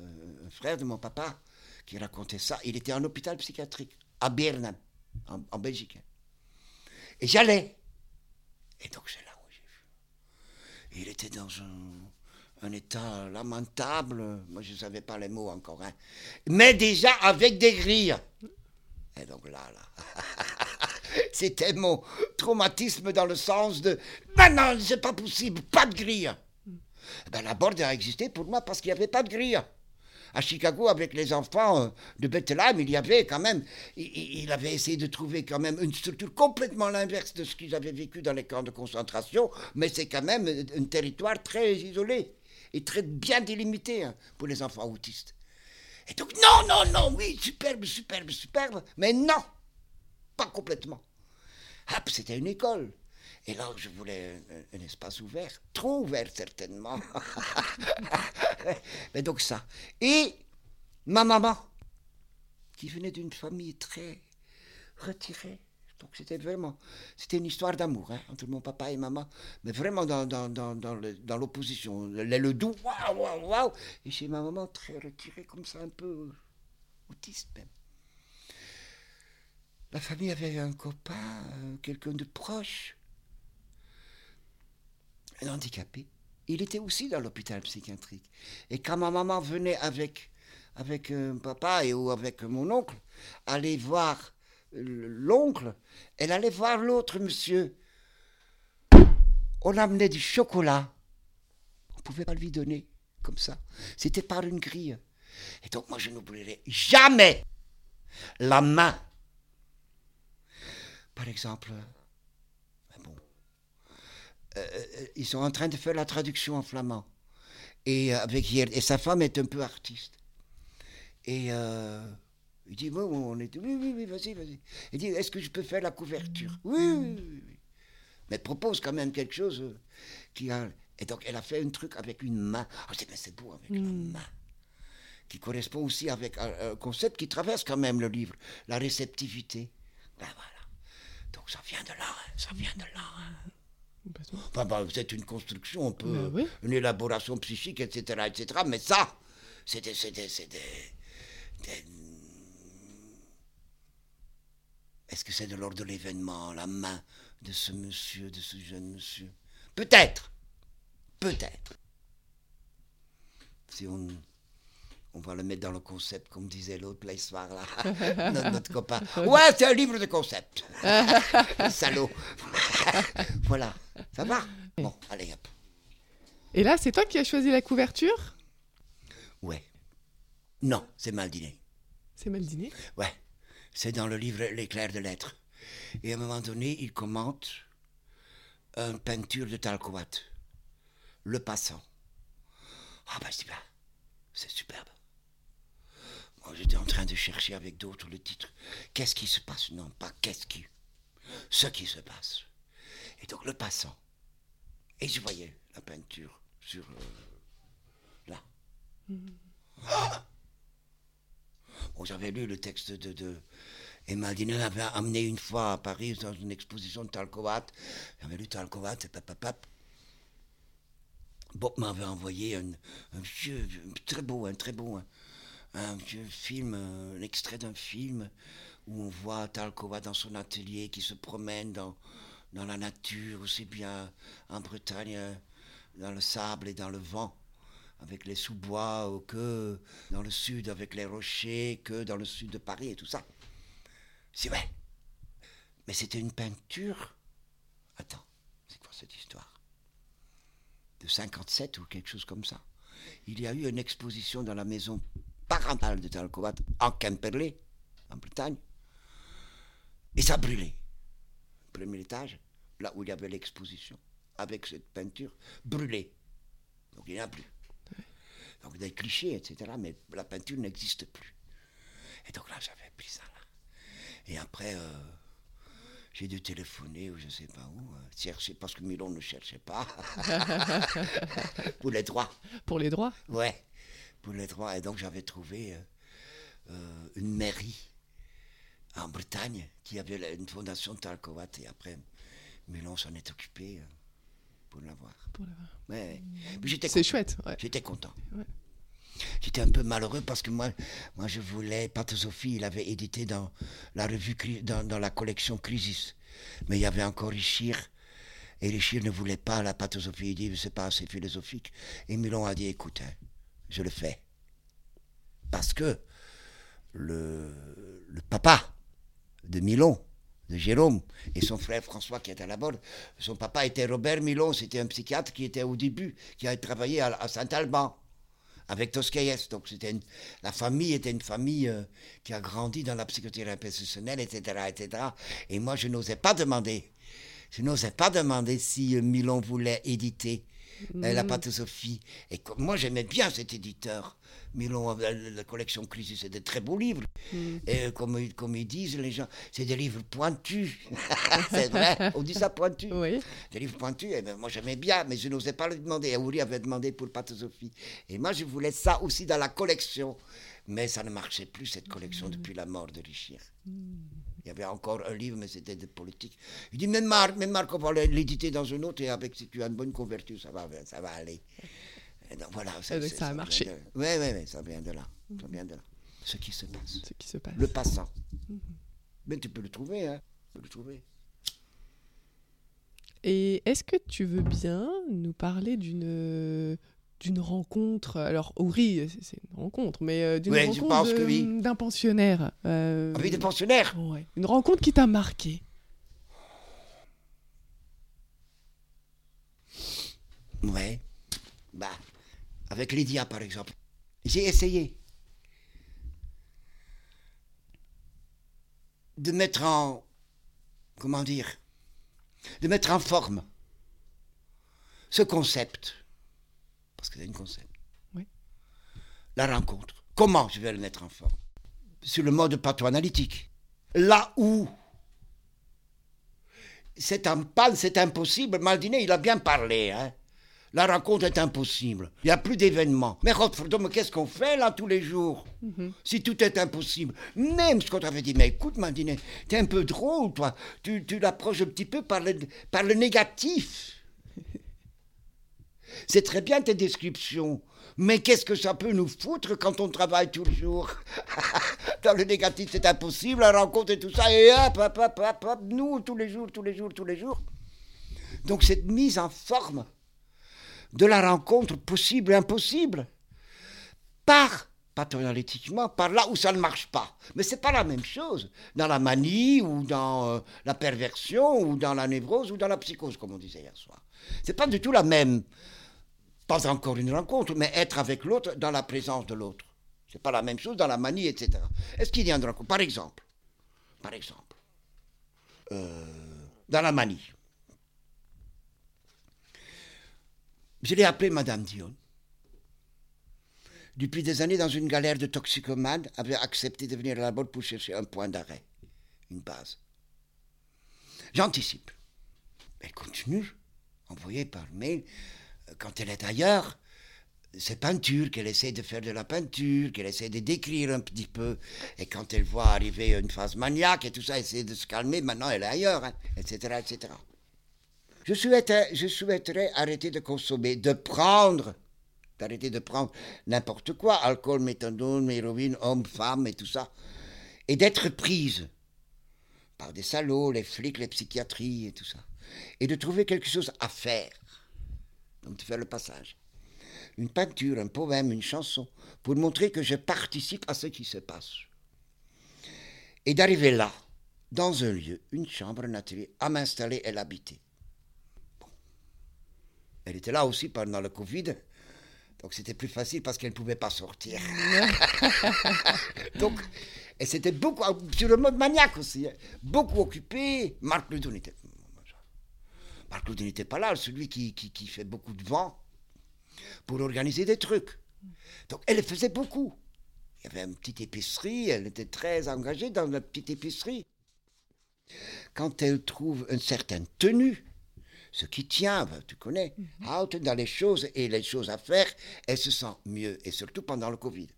euh, un frère de mon papa qui racontait ça. Il était en hôpital psychiatrique à Berne, en, Belgique. Et j'allais. Et donc, c'est là où j'ai vu. Il était dans un, un état lamentable. Moi, je ne savais pas les mots encore. hein. Mais déjà avec des grilles. Et donc là, là. C'était mon traumatisme dans le sens de Ben non, c'est pas possible, pas de grille. Ben, la borde a existé pour moi parce qu'il n'y avait pas de grille. À Chicago, avec les enfants euh, de Bethlehem, il y avait quand même, il, il- avait essayé de trouver quand même une structure complètement l'inverse de ce qu'ils avaient vécu dans les camps de concentration, mais c'est quand même un territoire très isolé et très bien délimité hein, pour les enfants autistes. Et donc, non, non, non, oui, superbe, superbe, superbe, mais non, complètement. Hop, c'était une école. Et là, je voulais un, espace ouvert, trop ouvert certainement. Mais donc ça. Et ma maman, qui venait d'une famille très retirée. Donc c'était vraiment, c'était une histoire d'amour hein, entre mon papa et maman, mais vraiment dans, dans, dans, dans l'opposition. Le, le doux, waouh, waouh, waouh. Et chez ma maman, très retirée, comme ça, un peu autiste même. La famille avait un copain, euh, quelqu'un de proche, un handicapé. Il était aussi dans l'hôpital psychiatrique. Et quand ma maman venait avec, avec euh, papa et ou avec mon oncle, aller voir l'oncle, elle allait voir l'autre monsieur. On amenait du chocolat. On ne pouvait pas lui donner comme ça. C'était par une grille. Et donc moi je n'oublierai jamais la main par exemple, euh, bon, euh, euh, ils sont en train de faire la traduction en flamand. Et, avec et sa femme est un peu artiste. Et il dit, bon, on est... Oui, oui, oui, vas-y, vas-y. Il dit, est-ce que je peux faire la couverture? Oui, oui, oui, oui. Mais propose quand même quelque chose qui a... Et donc, elle a fait un truc avec une main. Ah, c'est, mais c'est beau, avec la main. Qui correspond aussi avec un, un concept qui traverse quand même le livre, la réceptivité. Ben voilà. Donc ça vient de là, hein, ça vient de là. hein. Enfin, ben, c'est une construction, un peu, oui. une élaboration psychique, etc., etc. Mais ça, c'est des, des- Est-ce que c'est de l'ordre de l'événement, la main de ce monsieur, de ce jeune monsieur? Peut-être, peut-être. Si on, on va le mettre dans le concept, comme disait l'autre là, ce soir-là, notre, notre copain. Ouais, c'est un livre de concept. Salaud. voilà, ça va Bon, allez hop. Et là, c'est toi qui as choisi la couverture? Ouais. Non, c'est mal dîné. C'est mal dîné. Ouais. C'est dans le livre L'éclair de lettres. Et à un moment donné, il commente une peinture de Talcoat. Le passant. Ah ben c'est bien. C'est superbe. Moi, j'étais en train de chercher avec d'autres le titre. Qu'est-ce qui se passe? Non, pas qu'est-ce qui. Ce qui se passe. Et donc le passant. Et je voyais la peinture sur. euh, là. Ah Bon, j'avais lu le texte de. de et Maldini l'avait amené une fois à Paris dans une exposition de Talcovat. J'avais lu Talcovat et papapap. Bob m'avait envoyé un, un vieux, très beau, un très beau, un, un vieux film, euh, un extrait d'un film où on voit Talcova dans son atelier qui se promène dans, dans la nature, aussi bien en Bretagne, euh, dans le sable et dans le vent, avec les sous-bois, ou que dans le sud avec les rochers, que dans le sud de Paris et tout ça. C'est vrai. Mais c'était une peinture. Attends, c'est quoi cette histoire? De 57 ou quelque chose comme ça. Il y a eu une exposition dans la maison parentale de Talcovat, en Quimperlé, en Bretagne. Et ça brûlé. Premier étage, là où il y avait l'exposition, avec cette peinture, brûlée. Donc il n'y en a plus. Donc des clichés, etc. Mais la peinture n'existe plus. Et donc là, j'avais pris ça là. Et après, euh, j'ai dû téléphoner ou je ne sais pas où, euh, chercher, parce que Milon ne cherchait pas. pour les droits. Pour les droits? Ouais, pour les droits. Et donc j'avais trouvé euh, euh, une mairie en Bretagne qui avait une fondation Talcovat. Et après, Milon s'en est occupé euh, pour l'avoir. Pour l'avoir. Ouais, ouais. Mais j'étais C'est chouette, ouais. J'étais content. J'étais un peu malheureux parce que moi, moi je voulais. Pater Sophie, il avait édité dans la revue, dans, dans la collection Crisis. Mais il y avait encore Richir. Et Richir ne voulait pas la Pater Sophie. Il dit c'est pas assez philosophique. Et Milon a dit écoute, hein, je le fais. Parce que le, papa de Milon, de Jérôme, et son frère François qui était à la bord, son papa était Robert Milon, c'était un psychiatre qui était au début, qui a travaillé à, Saint-Alban avec Toscaïès. Donc la famille était une famille euh, qui a grandi dans la psychothérapie etc., etc. Et moi, je n'osais pas demander. Je n'osais pas demander si euh, Milon voulait éditer la pâte Sophie. Et moi, j'aimais bien cet éditeur. Milon, la, collection Crisis, c'est de très beaux livres. Et euh, comme, ils- comme ils disent les gens, c'est des livres pointus. c'est vrai, on dit ça pointu. Oui. Des livres pointus, eh ben, moi j'aimais bien, mais je n'osais pas le demander. Et avait demandé pour Pâte Sophie. Et moi je voulais ça aussi dans la collection. Mais ça ne marchait plus, cette collection, depuis la mort de Richir. Il y avait encore un livre, mais c'était de politique. Il dit, mais Marc, Marc, on va l'éditer dans un autre, et avec, si tu as une bonne couverture, ça va, ça va aller. Et donc, voilà. Et donc, ça a marché. Oui, oui, oui, ça vient de là. Ça vient de là. Ce qui se passe. Ce qui se passe. Le passant. Mais tu peux le trouver, hein. Tu peux le trouver. Et est-ce que tu veux bien nous parler d'une d'une rencontre Alors, oui, c'est- c'est une rencontre, mais euh, d'une Ouais, rencontre de- oui. d'un pensionnaire. euh, Ah oui, des pensionnaires. ouais. Une rencontre qui t'a marqué. Ouais. Bah, avec Lydia, par exemple. J'ai essayé de mettre en. Comment dire De mettre en forme ce concept. Parce que c'est un concept. Oui. La rencontre. Comment je vais le mettre en forme? Sur le mode patho-analytique. Là où c'est en panne, c'est impossible. Maldiné, il a bien parlé, hein. La rencontre est impossible. Il n'y a plus d'événements. Mais Rotterdam, qu'est-ce qu'on fait là tous les jours? Si tout est impossible. Même ce qu'on t'avait dit, mais écoute, Maldiné, t'es un peu drôle, toi. Tu, tu l'approches un petit peu par le, par le négatif. C'est très bien tes descriptions. Mais qu'est-ce que ça peut nous foutre quand on travaille tous les jours Dans le négatif, c'est impossible, la rencontre et tout ça, et hop, hop, hop, hop, hop, nous, tous les jours, tous les jours, tous les jours. Donc cette mise en forme de la rencontre possible et impossible, par, paternalistiquement, par là où ça ne marche pas. Mais c'est pas la même chose dans la manie ou dans euh, la perversion ou dans la névrose ou dans la psychose, comme on disait hier soir. C'est pas du tout la même pas encore une rencontre, mais être avec l'autre dans la présence de l'autre. C'est pas la même chose dans la manie, etc. Est-ce qu'il y a une rencontre? Par exemple, par exemple, euh, dans la manie, je l'ai appelée Madame Dion. depuis des années dans une galère de toxicomanes, avait accepté de venir à la botte pour chercher un point d'arrêt, une base. J'anticipe. Elle continue, envoyée par mail, quand elle est ailleurs, ces peintures, qu'elle essaie de faire de la peinture, qu'elle essaie de décrire un petit peu. Et quand elle voit arriver une phase maniaque et tout ça, elle essaie de se calmer, maintenant elle est ailleurs, etc., hein, etc. Je souhaiterais, je souhaiterais arrêter de consommer, de prendre, d'arrêter de prendre n'importe quoi, alcool, méthadone, héroïne, homme, femme et tout ça, et d'être prise par des salauds, les flics, les psychiatries et tout ça, et de trouver quelque chose à faire, donc de faire le passage une peinture, un poème, une chanson, pour montrer que je participe à ce qui se passe. Et d'arriver là, dans un lieu, une chambre, un atelier, à m'installer et l'habiter. Elle était là aussi pendant le Covid, donc c'était plus facile parce qu'elle ne pouvait pas sortir. donc, et c'était beaucoup, sur le mode maniaque aussi, hein. beaucoup occupé. Marc Ludon n'était Marc n'était pas là, celui qui, qui, qui fait beaucoup de vent pour organiser des trucs. Donc elle faisait beaucoup. Il y avait une petite épicerie, elle était très engagée dans la petite épicerie. Quand elle trouve une certaine tenue, ce qui tient, ben, tu connais, out dans les choses et les choses à faire, elle se sent mieux, et surtout pendant le Covid.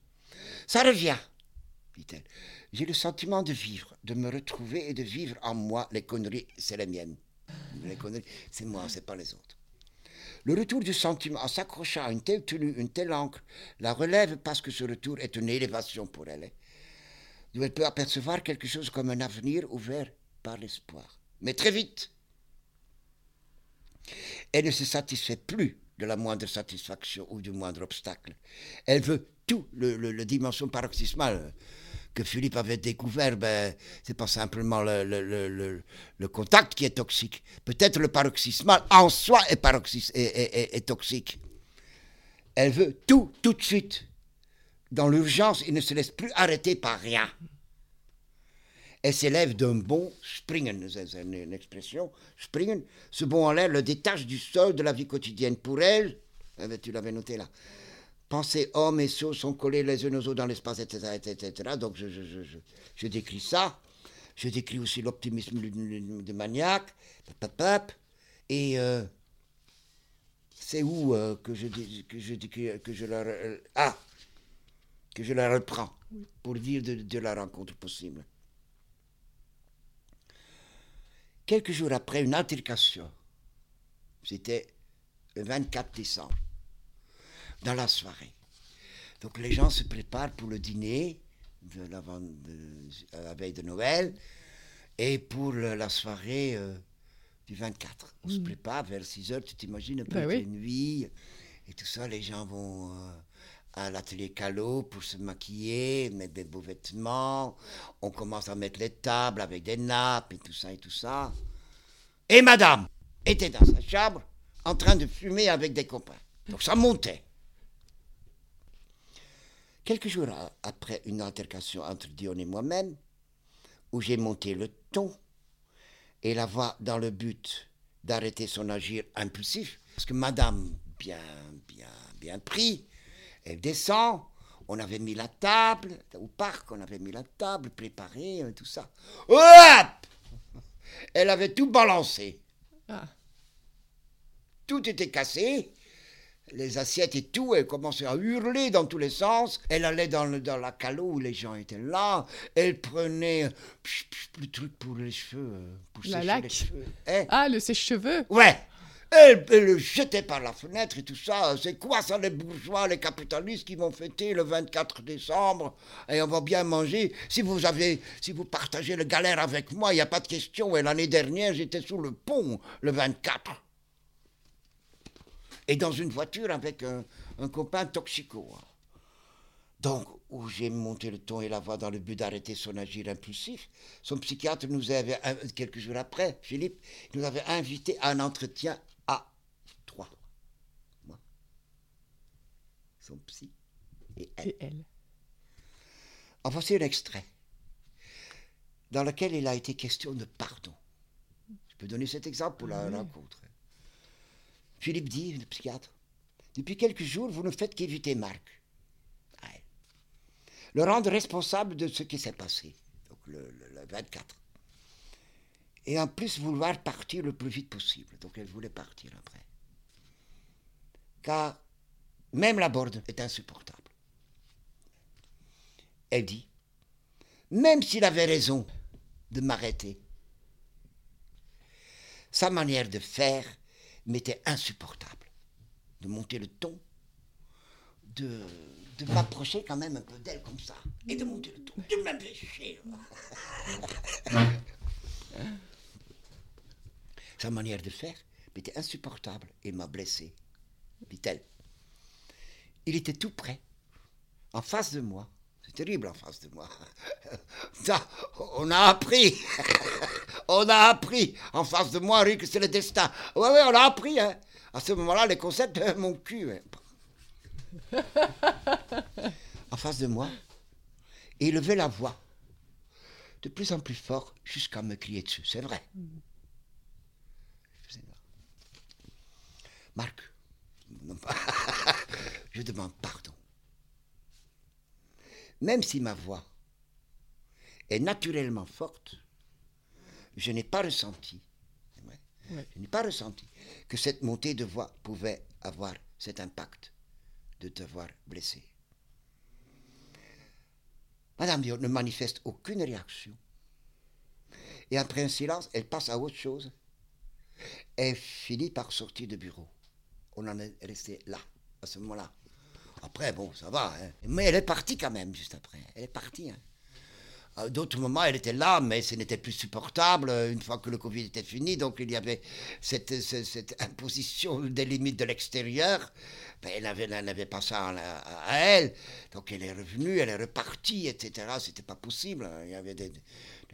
Ça revient, dit-elle. J'ai le sentiment de vivre, de me retrouver et de vivre en moi. Les conneries, c'est les miennes. C'est moi, c'est pas les autres. Le retour du sentiment en s'accrochant à une telle tenue, une telle encre, la relève parce que ce retour est une élévation pour elle. D'où elle peut apercevoir quelque chose comme un avenir ouvert par l'espoir. Mais très vite, elle ne se satisfait plus de la moindre satisfaction ou du moindre obstacle. Elle veut tout, le dimension paroxysmale que Philippe avait découvert, ben, c'est pas simplement le, contact qui est toxique. Peut-être le paroxysmal en soi est, est, toxique. Elle veut tout, tout de suite. Dans l'urgence, il ne se laisse plus arrêter par rien. Elle s'élève d'un bond, springen, c'est une, expression, springen. Ce bond en l'air le détache du sol de la vie quotidienne. Pour elle, ben, tu l'avais noté là, pensées hommes et choses sont collés les uns aux autres dans l'espace, etc., etc., Donc je, je, je, je, décris ça. Je décris aussi l'optimisme de maniaque. Et euh, c'est où euh, que je que je que je la euh, ah que je la reprends pour dire de, de la rencontre possible. Quelques jours après une altercation, c'était le 24 décembre dans la soirée. Donc les gens se préparent pour le dîner de la, la veille de Noël et pour la soirée euh, du 24. On se mm. prépare vers 6 heures, tu t'imagines un peu ben nuit et tout ça. Les gens vont euh, à l'atelier Calo pour se maquiller, mettre des beaux vêtements. On commence à mettre les tables avec des nappes et tout ça et tout ça. Et madame était dans sa chambre en train de fumer avec des copains. Donc ça montait. Quelques jours après une altercation entre Dion et moi-même, où j'ai monté le ton et la voix dans le but d'arrêter son agir impulsif, parce que madame, bien, bien, bien pris, elle descend, on avait mis la table, au parc, on avait mis la table, préparée, euh, tout ça. Hop Elle avait tout balancé. Ah. Tout était cassé les assiettes et tout, elle commençait à hurler dans tous les sens. Elle allait dans, le, dans la calo où les gens étaient là. Elle prenait le truc pour les cheveux. Euh, pour la laque. Les cheveux. Eh? ah, le sèche-cheveux Ouais. Elle, le jetait par la fenêtre et tout ça. C'est quoi ça, les bourgeois, les capitalistes qui vont fêter le 24 décembre? Et on va bien manger. Si vous avez, si vous partagez le galère avec moi, il n'y a pas de question. Et l'année dernière, j'étais sous le pont le 24 et dans une voiture avec un, copain toxico. Donc, où j'ai monté le ton et la voix dans le but d'arrêter son agir impulsif, son psychiatre nous avait, quelques jours après, Philippe, nous avait invité à un entretien à trois. Moi, son psy et elle. Et elle. En voici un extrait dans lequel il a été question de pardon. Je peux donner cet exemple pour la rencontre. Philippe dit, le psychiatre, depuis quelques jours, vous ne faites qu'éviter Marc. le rendre responsable de ce qui s'est passé, donc le, le 24. Et en plus vouloir partir le plus vite possible. Donc elle voulait partir après. Car même la borde est insupportable. Elle dit, même s'il avait raison de m'arrêter, sa manière de faire m'était insupportable. De monter le ton, de, de m'approcher quand même un peu d'elle comme ça, et de monter le ton, de m'empêcher. Sa manière de faire m'était insupportable et m'a blessé, dit-elle. Il était tout près, en face de moi. Terrible en face de moi. On a appris. on a appris en face de moi, que c'est le destin. Oui, oui, on a appris. Hein. À ce moment-là, les concepts, mon cul. En face de moi, il levait la voix de plus en plus fort jusqu'à me crier dessus. C'est vrai. Marc, je demande pardon. Même si ma voix est naturellement forte, je n'ai pas ressenti, je n'ai pas ressenti que cette montée de voix pouvait avoir cet impact de te voir blessé. Madame ne manifeste aucune réaction. Et après un silence, elle passe à autre chose. Elle finit par sortir du bureau on en est resté là, à ce moment-là. Après, bon, ça va. Hein. Mais elle est partie quand même, juste après. Elle est partie. Hein. D'autres moments, elle était là, mais ce n'était plus supportable une fois que le Covid était fini. Donc, il y avait cette, cette, imposition des limites de l'extérieur. Ben, elle n'avait pas ça à, elle. Donc, elle est revenue, elle est repartie, etc. C'était pas possible. Il y avait des,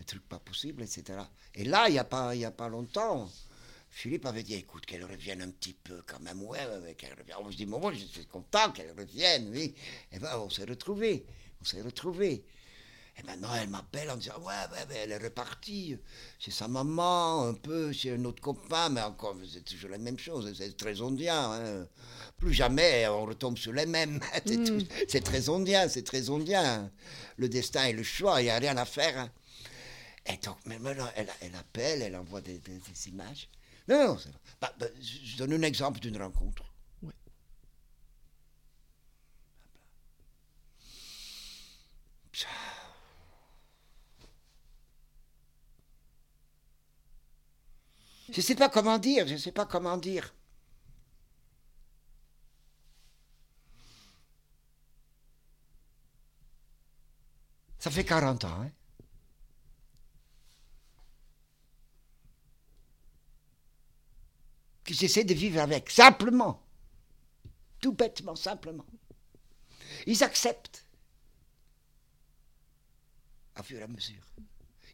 trucs pas possibles, etc. Et là, il n'y a, pas, y a pas longtemps, Philippe avait dit, écoute, qu'elle revienne un petit peu quand même, ouais, qu'elle revienne. On se dit, moi, je suis content qu'elle revienne, oui. Et ben, on s'est retrouvés, on s'est retrouvés. Et maintenant, elle m'appelle en disant, ouais, ouais, elle est repartie chez sa maman, un peu chez un autre copain, mais encore, c'est toujours la même chose, c'est très ondien. Hein. Plus jamais on retombe sur les mêmes. Mm. c'est très ondien, c'est très ondien. Le destin et le choix, il n'y a rien à faire. Hein. Et donc, maintenant, elle, elle appelle, elle envoie des images. Non, non, bah, bah, je donne un exemple d'une rencontre. Oui. Je ne sais pas comment dire, je ne sais pas comment dire. Ça fait 40 ans, hein j'essaie de vivre avec, simplement. Tout bêtement, simplement. Ils acceptent. À fur et à mesure.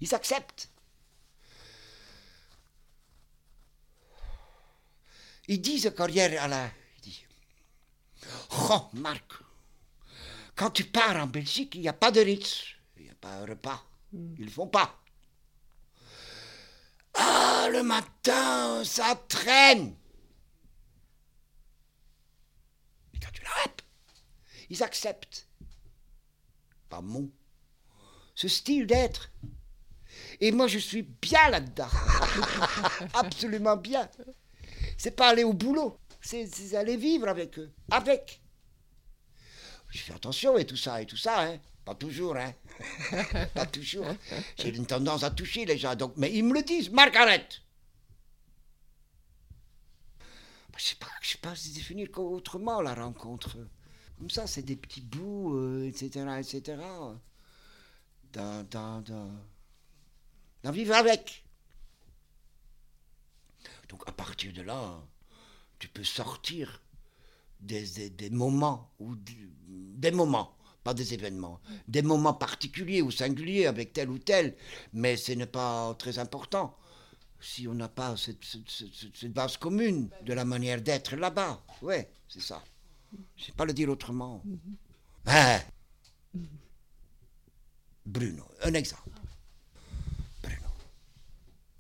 Ils acceptent. Ils disent hier à la... Il dit, oh Marc, quand tu pars en Belgique, il n'y a pas de Ritz. Il n'y a pas un repas. Hmm. Ils ne font pas. Ah, le matin, ça traîne. Et quand tu l'arrêtes, ils acceptent. Pas mon. Ce style d'être. Et moi, je suis bien là-dedans. Absolument bien. C'est pas aller au boulot, c'est aller vivre avec eux. Avec. Je fais attention et tout ça, et tout ça, hein. Pas toujours, hein. pas toujours. J'ai une tendance à toucher les gens, donc, mais ils me le disent, Margaret. Je sais pas, je sais pas définir autrement la rencontre. Comme ça, c'est des petits bouts, etc., etc. D'en, vivre avec. Donc à partir de là, tu peux sortir des, des moments ou des moments pas des événements, des moments particuliers ou singuliers avec tel ou tel, mais ce n'est pas très important si on n'a pas cette, base commune de la manière d'être là-bas. Ouais, c'est ça. Je ne sais pas le dire autrement. Hein? Bruno, un exemple. Bruno.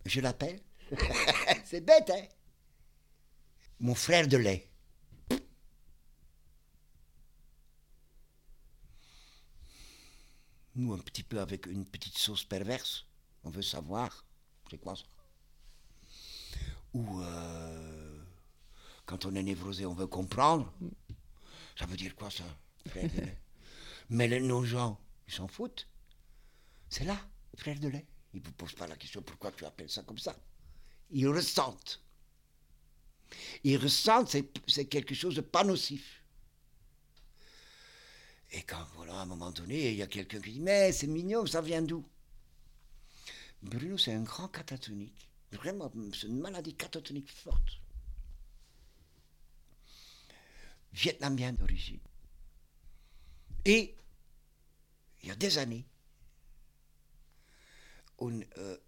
Je l'appelle. c'est bête, hein? Mon frère de lait. Nous, un petit peu avec une petite sauce perverse. On veut savoir. C'est quoi ça? Ou euh, quand on est névrosé, on veut comprendre. Ça veut dire quoi ça? Frère de lait Mais les- nos gens, ils s'en foutent. C'est là, frère de lait. Ils ne vous posent pas la question pourquoi tu appelles ça comme ça? Ils ressentent. Ils ressentent, c'est quelque chose de pas nocif. Et quand, voilà, à un moment donné, il y a quelqu'un qui dit Mais c'est mignon, ça vient d'où? Bruno, c'est un grand catatonique. Vraiment, c'est une maladie catatonique forte. Vietnamien d'origine. Et, il y a des années, euh,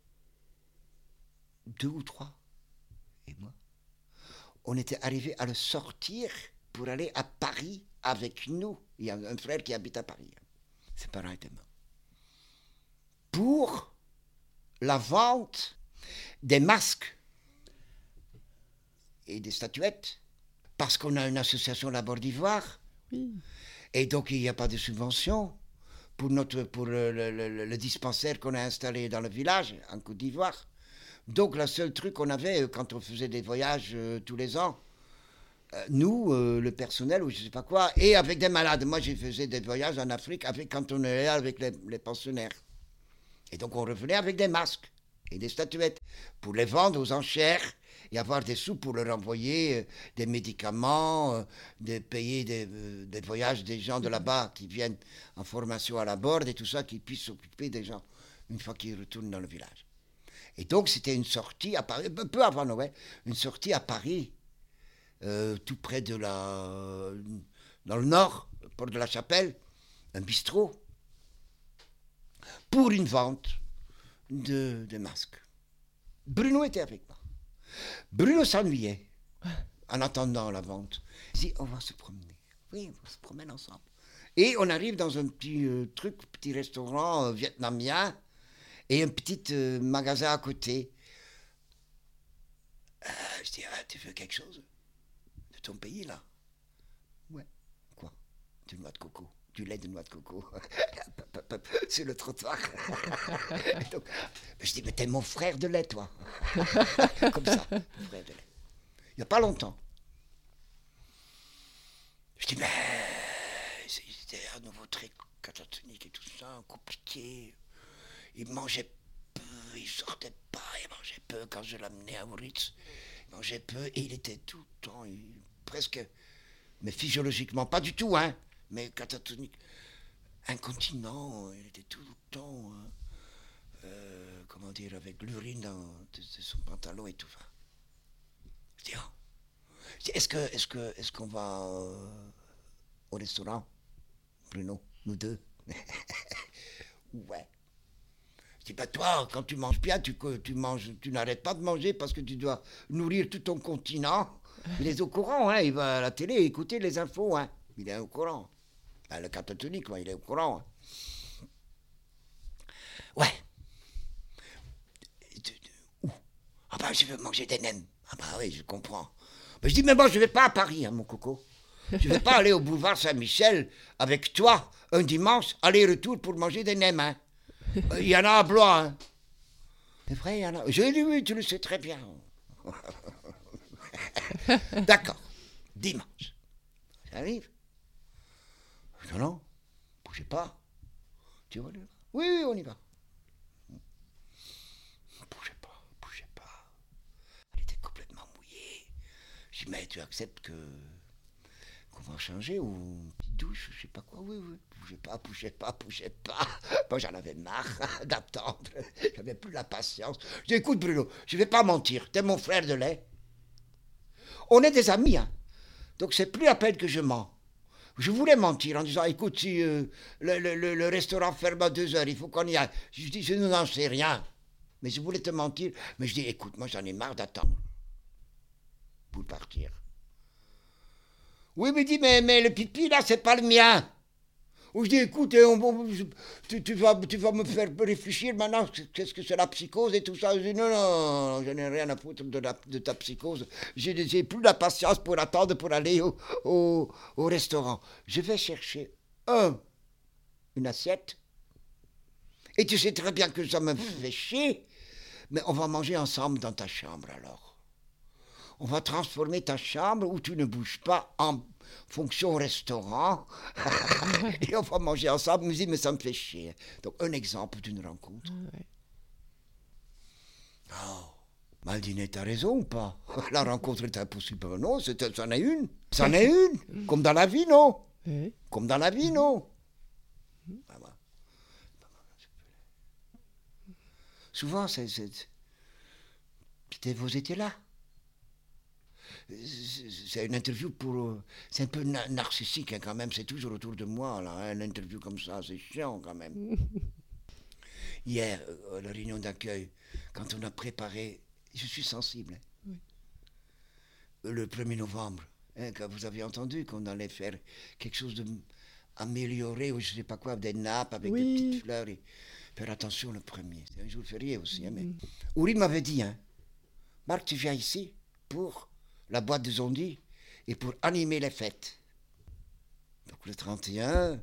deux ou trois, et moi, on était arrivé à le sortir pour aller à Paris avec nous. Il y a un frère qui habite à Paris. Ses parents étaient morts. Pour la vente des masques et des statuettes. Parce qu'on a une association La Bord d'Ivoire. Oui. Et donc, il n'y a pas de subvention pour, notre, pour le, le- le- le dispensaire qu'on a installé dans le village, en Côte d'Ivoire. Donc, le seul truc qu'on avait euh, quand on faisait des voyages euh, tous les ans, nous, euh, le personnel ou je sais pas quoi, et avec des malades. Moi, j'ai faisais des voyages en Afrique avec, quand on là avec les, pensionnaires. Et donc, on revenait avec des masques et des statuettes pour les vendre aux enchères et avoir des sous pour leur envoyer euh, des médicaments, euh, de payer des, euh, des voyages des gens de là-bas qui viennent en formation à la borde et tout ça, qui puissent s'occuper des gens une fois qu'ils retournent dans le village. Et donc, c'était une sortie à Paris, un peu avant Noël, une sortie à Paris, euh, tout près de la. dans le nord, port de la Chapelle, un bistrot, pour une vente de, masques. Bruno était avec moi. Bruno s'ennuyait en attendant la vente. Il dit On va se promener. Oui, on se promène ensemble. Et on arrive dans un petit euh, truc, petit restaurant euh, vietnamien et un petit magasin à côté. Je dis, ah, tu veux quelque chose? De ton pays là Ouais. Quoi? Du noix de coco. Du lait de noix de coco. Sur le trottoir. Donc, je dis, mais t'es mon frère de lait, toi. Comme ça, mon frère de lait. Il n'y a pas longtemps. Je dis, mais c'était à nouveau très catatonique et tout ça, compliqué. Il mangeait peu, il sortait pas, il mangeait peu quand je l'amenais à Maurice. Il mangeait peu et il était tout le temps, il- presque, mais physiologiquement, pas du tout, hein, mais catatonique. Incontinent, il était tout le temps, hein, euh, comment dire, avec l'urine dans son pantalon et tout. Je dis, oh. Est-ce que, est-ce que, est-ce qu'on va euh, au restaurant, Bruno, nous deux Ouais. Je dis, bah toi, quand tu manges bien, tu manges, tu n'arrêtes pas de manger parce que tu dois nourrir tout ton continent. Il est au courant, hein, il va à la télé écouter les infos, hein. Il est au courant. Ben, le catatonique, il est au courant. Ouais. De- de- où? Ah bah je veux manger des nems. Ah bah oui, je comprends. Mais je dis, mais moi, je vais pas à Paris, hein, mon coco. Je vais pas aller au boulevard Saint-Michel avec toi un dimanche, aller-retour pour manger des nems. hein. Euh, Il y en a à Blois. Hein. C'est vrai, il y en a. J'ai dit oui, tu le sais très bien. D'accord. Dimanche. J'arrive. Non, non. Bougez pas. Tu là Oui, oui, on y va. Bougez pas, bougez pas. Elle était complètement mouillée. Je dis, mais tu acceptes que qu'on va changer ou une douche, je sais pas quoi? Oui, oui. Bougez pas, bougez pas, bougez pas. Moi, j'en avais marre d'attendre. J'avais plus la patience. Je dis, écoute, Bruno, je vais pas mentir. T'es mon frère de lait. On est des amis, hein. Donc c'est plus la peine que je mens. Je voulais mentir en disant, écoute, si euh, le, restaurant ferme à deux heures, il faut qu'on y aille. Je dis, je n'en sais rien. Mais je voulais te mentir. Mais je dis, écoute, moi j'en ai marre d'attendre. Pour partir. Oui, mais dis, mais le pipi là, c'est pas le mien. Ou je dis, écoute, on- on- je- tu, tu vas, tu vas me faire réfléchir maintenant, qu'est-ce que c'est la psychose et tout ça. Je dis, non, non, je n'ai rien à foutre de, la- de ta psychose. J'ai j'ai plus la patience pour attendre pour aller au, au, au restaurant. Je vais chercher un, une assiette Et tu sais très bien que ça me fait chier. Mais on va manger ensemble dans ta chambre alors. On va transformer ta chambre où tu ne bouges pas en fonction restaurant. et on va manger ensemble. Me mais ça me fait chier. Donc, un exemple d'une rencontre. Oh, Maldinet, t'as raison ou pas? La rencontre est impossible. Non, c'en est une. C'en est une. Comme dans la vie, non? Comme dans la vie, non? Souvent, c'est, vous étiez là? C'est une interview pour. Euh, c'est un peu narcissique hein, quand même, c'est toujours autour de moi, là. Hein, une interview comme ça, c'est chiant quand même. Hier, euh, à la réunion d'accueil, quand on a préparé. Je suis sensible. Hein. Le 1er novembre, quand vous avez entendu qu'on allait faire quelque chose de amélioré, ou je sais pas quoi, des nappes avec des petites fleurs. Et, faire attention le premier. C'est un jour férié aussi. Hein, mais... Mm. m'avait dit, hein, Marc, tu viens ici pour la boîte de Zondi et pour animer les fêtes. Donc le 31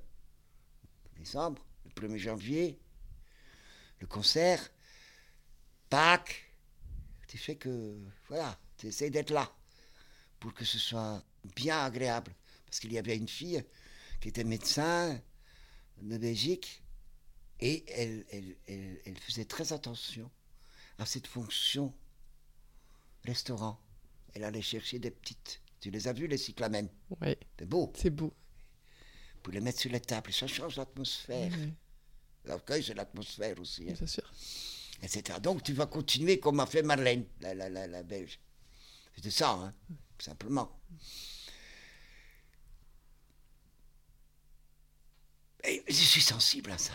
décembre, le 1er janvier, le concert, Pâques. Tu fais que, voilà, tu essaies d'être là pour que ce soit bien agréable. Parce qu'il y avait une fille qui était médecin de Belgique et elle, faisait très attention à cette fonction restaurant. Elle allait chercher des petites. Tu les as vues, les cyclamènes? Oui. C'est beau. C'est beau. Pour les mettre sur la table. Ça change l'atmosphère. L'accueil, c'est l'atmosphère aussi. Hein. Bien sûr. Etc. Donc, tu vas continuer comme a fait Marlène, la, la, la, la Belge. C'était ça, hein, simplement. Et je suis sensible à ça.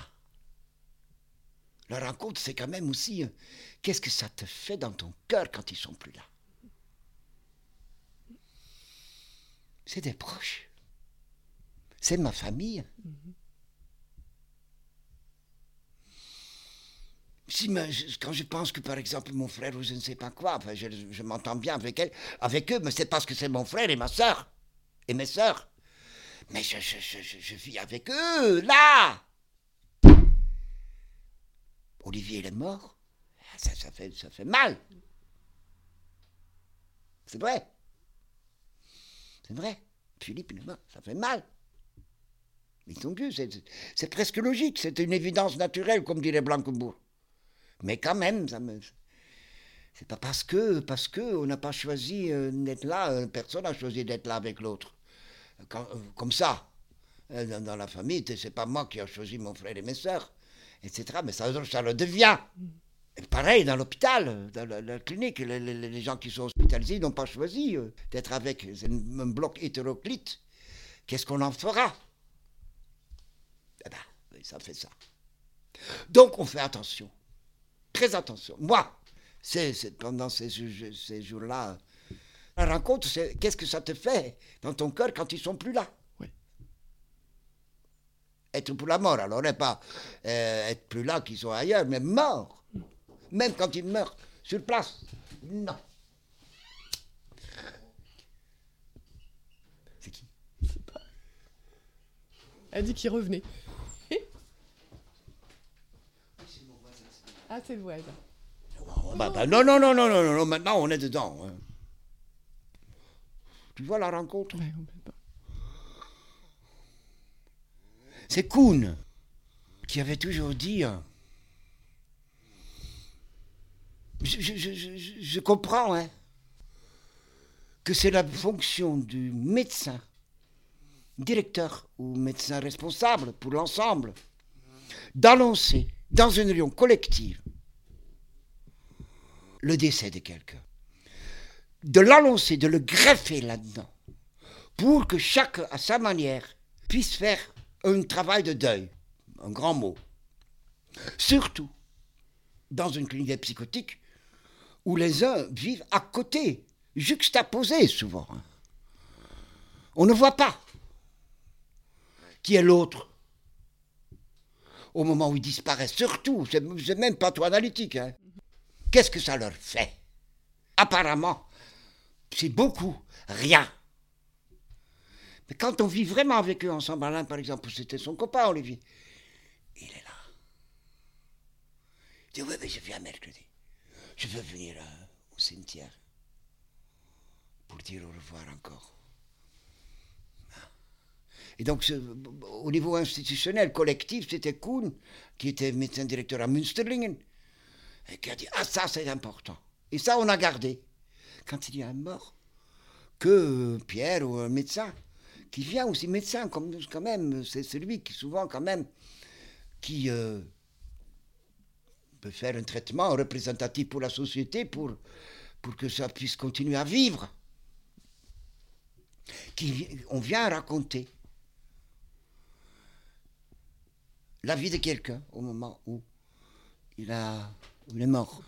La rencontre, c'est quand même aussi hein, qu'est-ce que ça te fait dans ton cœur quand ils sont plus là? C'est des proches. C'est ma famille. Si, quand je pense que, par exemple, mon frère ou je ne sais pas quoi, je, m'entends bien avec elle, avec eux, mais c'est parce que c'est mon frère et ma soeur, et mes soeurs. Mais je, vis avec eux, là Olivier, il est mort. Ça, ça, ça fait mal. C'est vrai. C'est vrai. Philippe. Ça fait mal. Ils sont plus. C'est presque logique. C'est une évidence naturelle, comme dirait Blanquebourg. Mais quand même, ça me. C'est pas parce que, parce que on n'a pas choisi euh, d'être là, euh, personne n'a choisi d'être là avec l'autre. Euh, comme ça. Dans, la famille, c'est pas moi qui ai choisi mon frère et mes sœurs etc. Mais ça, ça le devient. Pareil dans l'hôpital, dans la, clinique, les, gens qui sont hospitalisés n'ont pas choisi euh, d'être avec un, bloc hétéroclite. Qu'est-ce qu'on en fera? Eh bien, ça fait ça. Donc on fait attention, très attention. Moi, c'est pendant ces, ces jours-là, la rencontre, c'est qu'est-ce que ça te fait dans ton cœur quand ils sont plus là? Être pour la mort. Alors, n'est pas euh, être plus là qu'ils sont ailleurs, mais mort. Même quand ils meurent sur place. Non. C'est qui? Pas. Elle dit qu'il revenait. ah, c'est le voisin. Bah, bah, non, non, non, non, non, non, maintenant on est dedans. Hein. Tu vois la rencontre? Ouais, C'est Kuhn qui avait toujours dit hein, je, comprends hein, que c'est la fonction du médecin, directeur ou médecin responsable pour l'ensemble, d'annoncer dans une réunion collective le décès de quelqu'un, de l'annoncer, de le greffer là-dedans, pour que chacun, à sa manière, puisse faire un travail de deuil, un grand mot. Surtout dans une clinique psychotique où les uns vivent à côté, juxtaposés souvent. On ne voit pas qui est l'autre au moment où ils disparaissent. Surtout, c'est même pas trop analytique. Hein. Qu'est-ce que ça leur fait? Apparemment, c'est beaucoup, rien. Mais quand on vit vraiment avec eux ensemble, Alain par exemple, c'était son copain Olivier, il est là. Je dis, oui, mais je viens mercredi. Je veux venir euh, au cimetière pour dire au revoir encore. Et donc, au niveau institutionnel, collectif, c'était Kuhn, qui était médecin directeur à Münsterlingen, et qui a dit Ah, ça, c'est important. Et ça, on a gardé. Quand il y a un mort, que Pierre ou un médecin, qui vient aussi médecin, comme quand même, c'est celui qui, souvent, quand même, qui euh, peut faire un traitement représentatif pour la société, pour, pour que ça puisse continuer à vivre. On vient raconter la vie de quelqu'un au moment où il, a, où il est mort.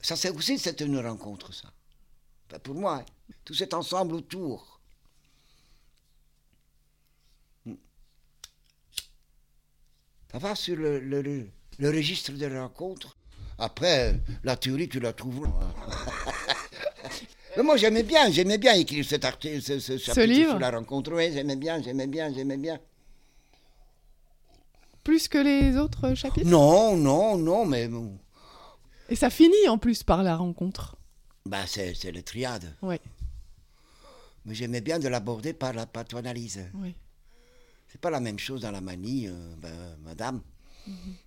Ça, c'est aussi c'est une rencontre, ça. Enfin, pour moi, hein. tout cet ensemble autour. Hmm. Ça va sur le, le- le- le registre des rencontres. Après, la théorie, tu la trouves. Mais moi, j'aimais bien, j'aimais bien écrire cet article, ce, ce chapitre livre sur la rencontre. Oui, j'aimais bien, j'aimais bien, j'aimais bien. Plus que les autres chapitres? Non, non, non, mais bon, Et ça finit en plus par la rencontre. bah, c'est c'est le triade. Ouais, Mais j'aimais bien de l'aborder par la patronalise. ouais. C'est pas la même chose dans la manie, euh, ben, madame,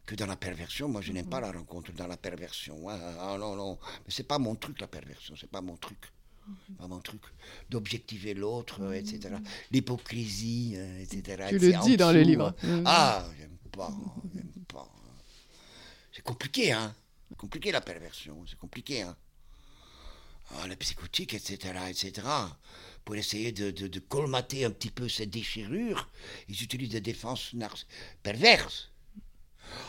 que dans la perversion. Moi, je n'aime pas la rencontre dans la perversion. hein. Ah, non, non. Mais c'est pas mon truc, la perversion. C'est pas mon truc. Pas mon truc. D'objectiver l'autre, euh, etc. L'hypocrisie, euh, etc. Tu le dis dans le dessous, livre. hein. Mhm. Ah, j'aime pas. J'aime pas. C'est compliqué, hein. C'est compliqué, la perversion. C'est compliqué, hein. Ah, la psychotique, etc., etc. Pour essayer de, de- de colmater un petit peu cette déchirure, ils utilisent des défenses perverses.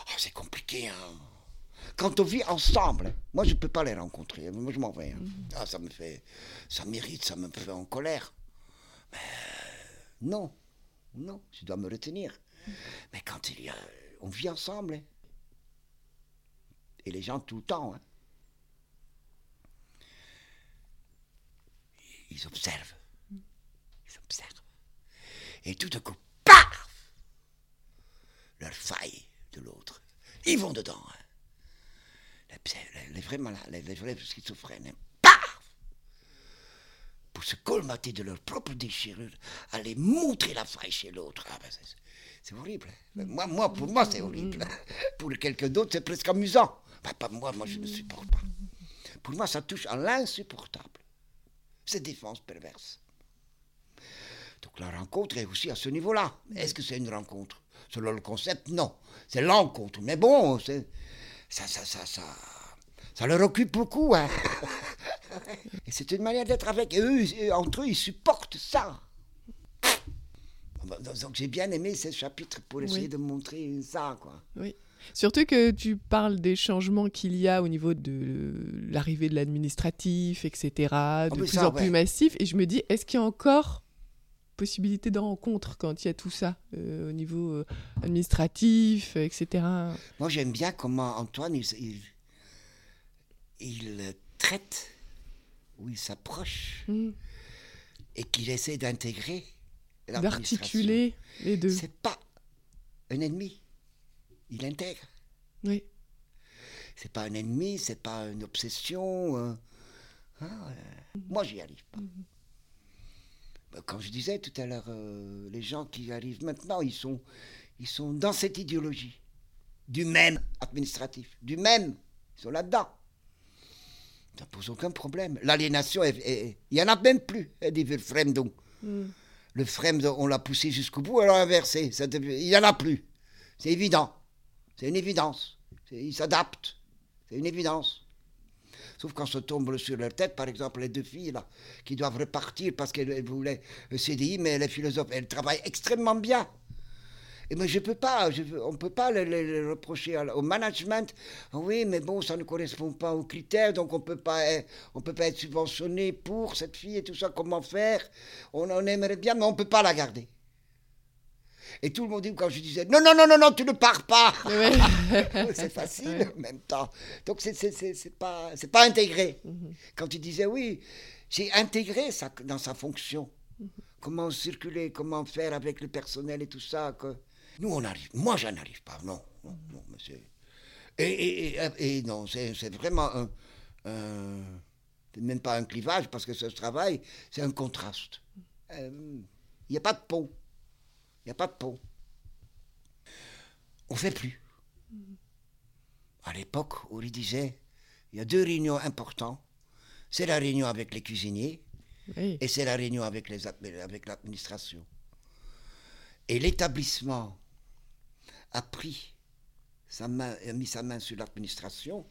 Ah, c'est compliqué, hein. Quand on vit ensemble, hein, moi je ne peux pas les rencontrer, moi je m'en vais. hein. Ah, ça me fait, ça m'irrite, ça me fait en colère. Mais non, non, je dois me retenir. Mais quand il y a, on vit ensemble, hein. et les gens tout le temps, hein. ils observent. Ils observent. Et tout d'un coup, paf Leur faille de l'autre. Ils vont dedans. hein. Les, vrais malades, les, vrais schizophrènes. hein. Paf Pour se colmater de leur propre déchirure, aller montrer la faille chez l'autre. Ah ben, c'est- c'est horrible. hein. Moi, moi, pour moi, c'est horrible. Pour quelqu'un d'autre, c'est presque amusant. Ben, pas moi, moi, je ne supporte pas. Pour moi, ça touche à l'insupportable. Ces défenses perverses. Donc la rencontre est aussi à ce niveau-là. Est-ce que c'est une rencontre? Selon le concept, non. C'est l'encontre. Mais bon, c'est- ça, ça, ça, ça, ça leur occupe beaucoup. hein. Et c'est une manière d'être avec eux. et entre eux, ils supportent ça. Donc j'ai bien aimé ce chapitre pour essayer Oui. de montrer ça, quoi. Oui. Surtout que tu parles des changements qu'il y a au niveau de l'arrivée de l'administratif, etc., de Ah, mais plus ça, en plus massif. Et je me dis, est-ce qu'il y a encore possibilité de rencontre quand il y a tout ça euh, au niveau euh, administratif, etc. Moi, j'aime bien comment Antoine, il, il, il traite, ou il s'approche, Mm. et qu'il essaie d'intégrer. D'articuler les deux. C'est pas un ennemi. Il intègre. Oui. C'est pas un ennemi, c'est pas une obsession. euh. Ah, euh, Moi, j'y arrive pas. Ben, Quand je disais tout à l'heure, euh, les gens qui arrivent maintenant, ils sont, ils sont dans cette idéologie du même administratif, du même. Ils sont là-dedans. Ça pose aucun problème. L'aliénation, il y en a même plus. Elle dit Verfremdung. Mm. Le fremd, on l'a poussé jusqu'au bout, l'a inversé. Ça il n'y en a plus. C'est évident. C'est une évidence. Ils s'adaptent. C'est une évidence. Sauf quand se tombe sur leur tête, par exemple, les deux filles qui doivent repartir parce qu'elles elles voulaient le CDI, mais les philosophes, elles travaillent extrêmement bien. Et mais je peux pas, on ne peut pas le, le- le reprocher au management. Ah Oui, mais bon, ça ne correspond pas aux critères, donc on peut pas, être- on peut pas être subventionné pour cette fille et tout ça. Comment faire? On, en aimerait bien, mais on peut pas la garder. Et tout le monde dit quand je disais non, non, non, non, non, tu ne pars pas. C'est facile en même temps. Donc c'est c'est c'est c'est pas c'est pas intégré. Mhm. Quand tu disais oui, j'ai intégré ça dans sa fonction. Mhm. Comment circuler, comment faire avec le personnel et tout ça. Que... Nous on arrive. Moi j'en arrive pas. Non, non, non. Mais c'est Et, et- et- et non, c'est c'est vraiment un, un- même pas un clivage, parce que ce travail, c'est un contraste. Euh, Il n'y a pas de pont. Il n'y a pas de pont. On ne fait plus. À l'époque, Uri disait, il y a deux réunions importantes. C'est la réunion avec les cuisiniers Oui. et c'est la réunion avec, les, ad- avec l'administration. Et l'établissement a pris sa main, a mis sa main sur l'administration.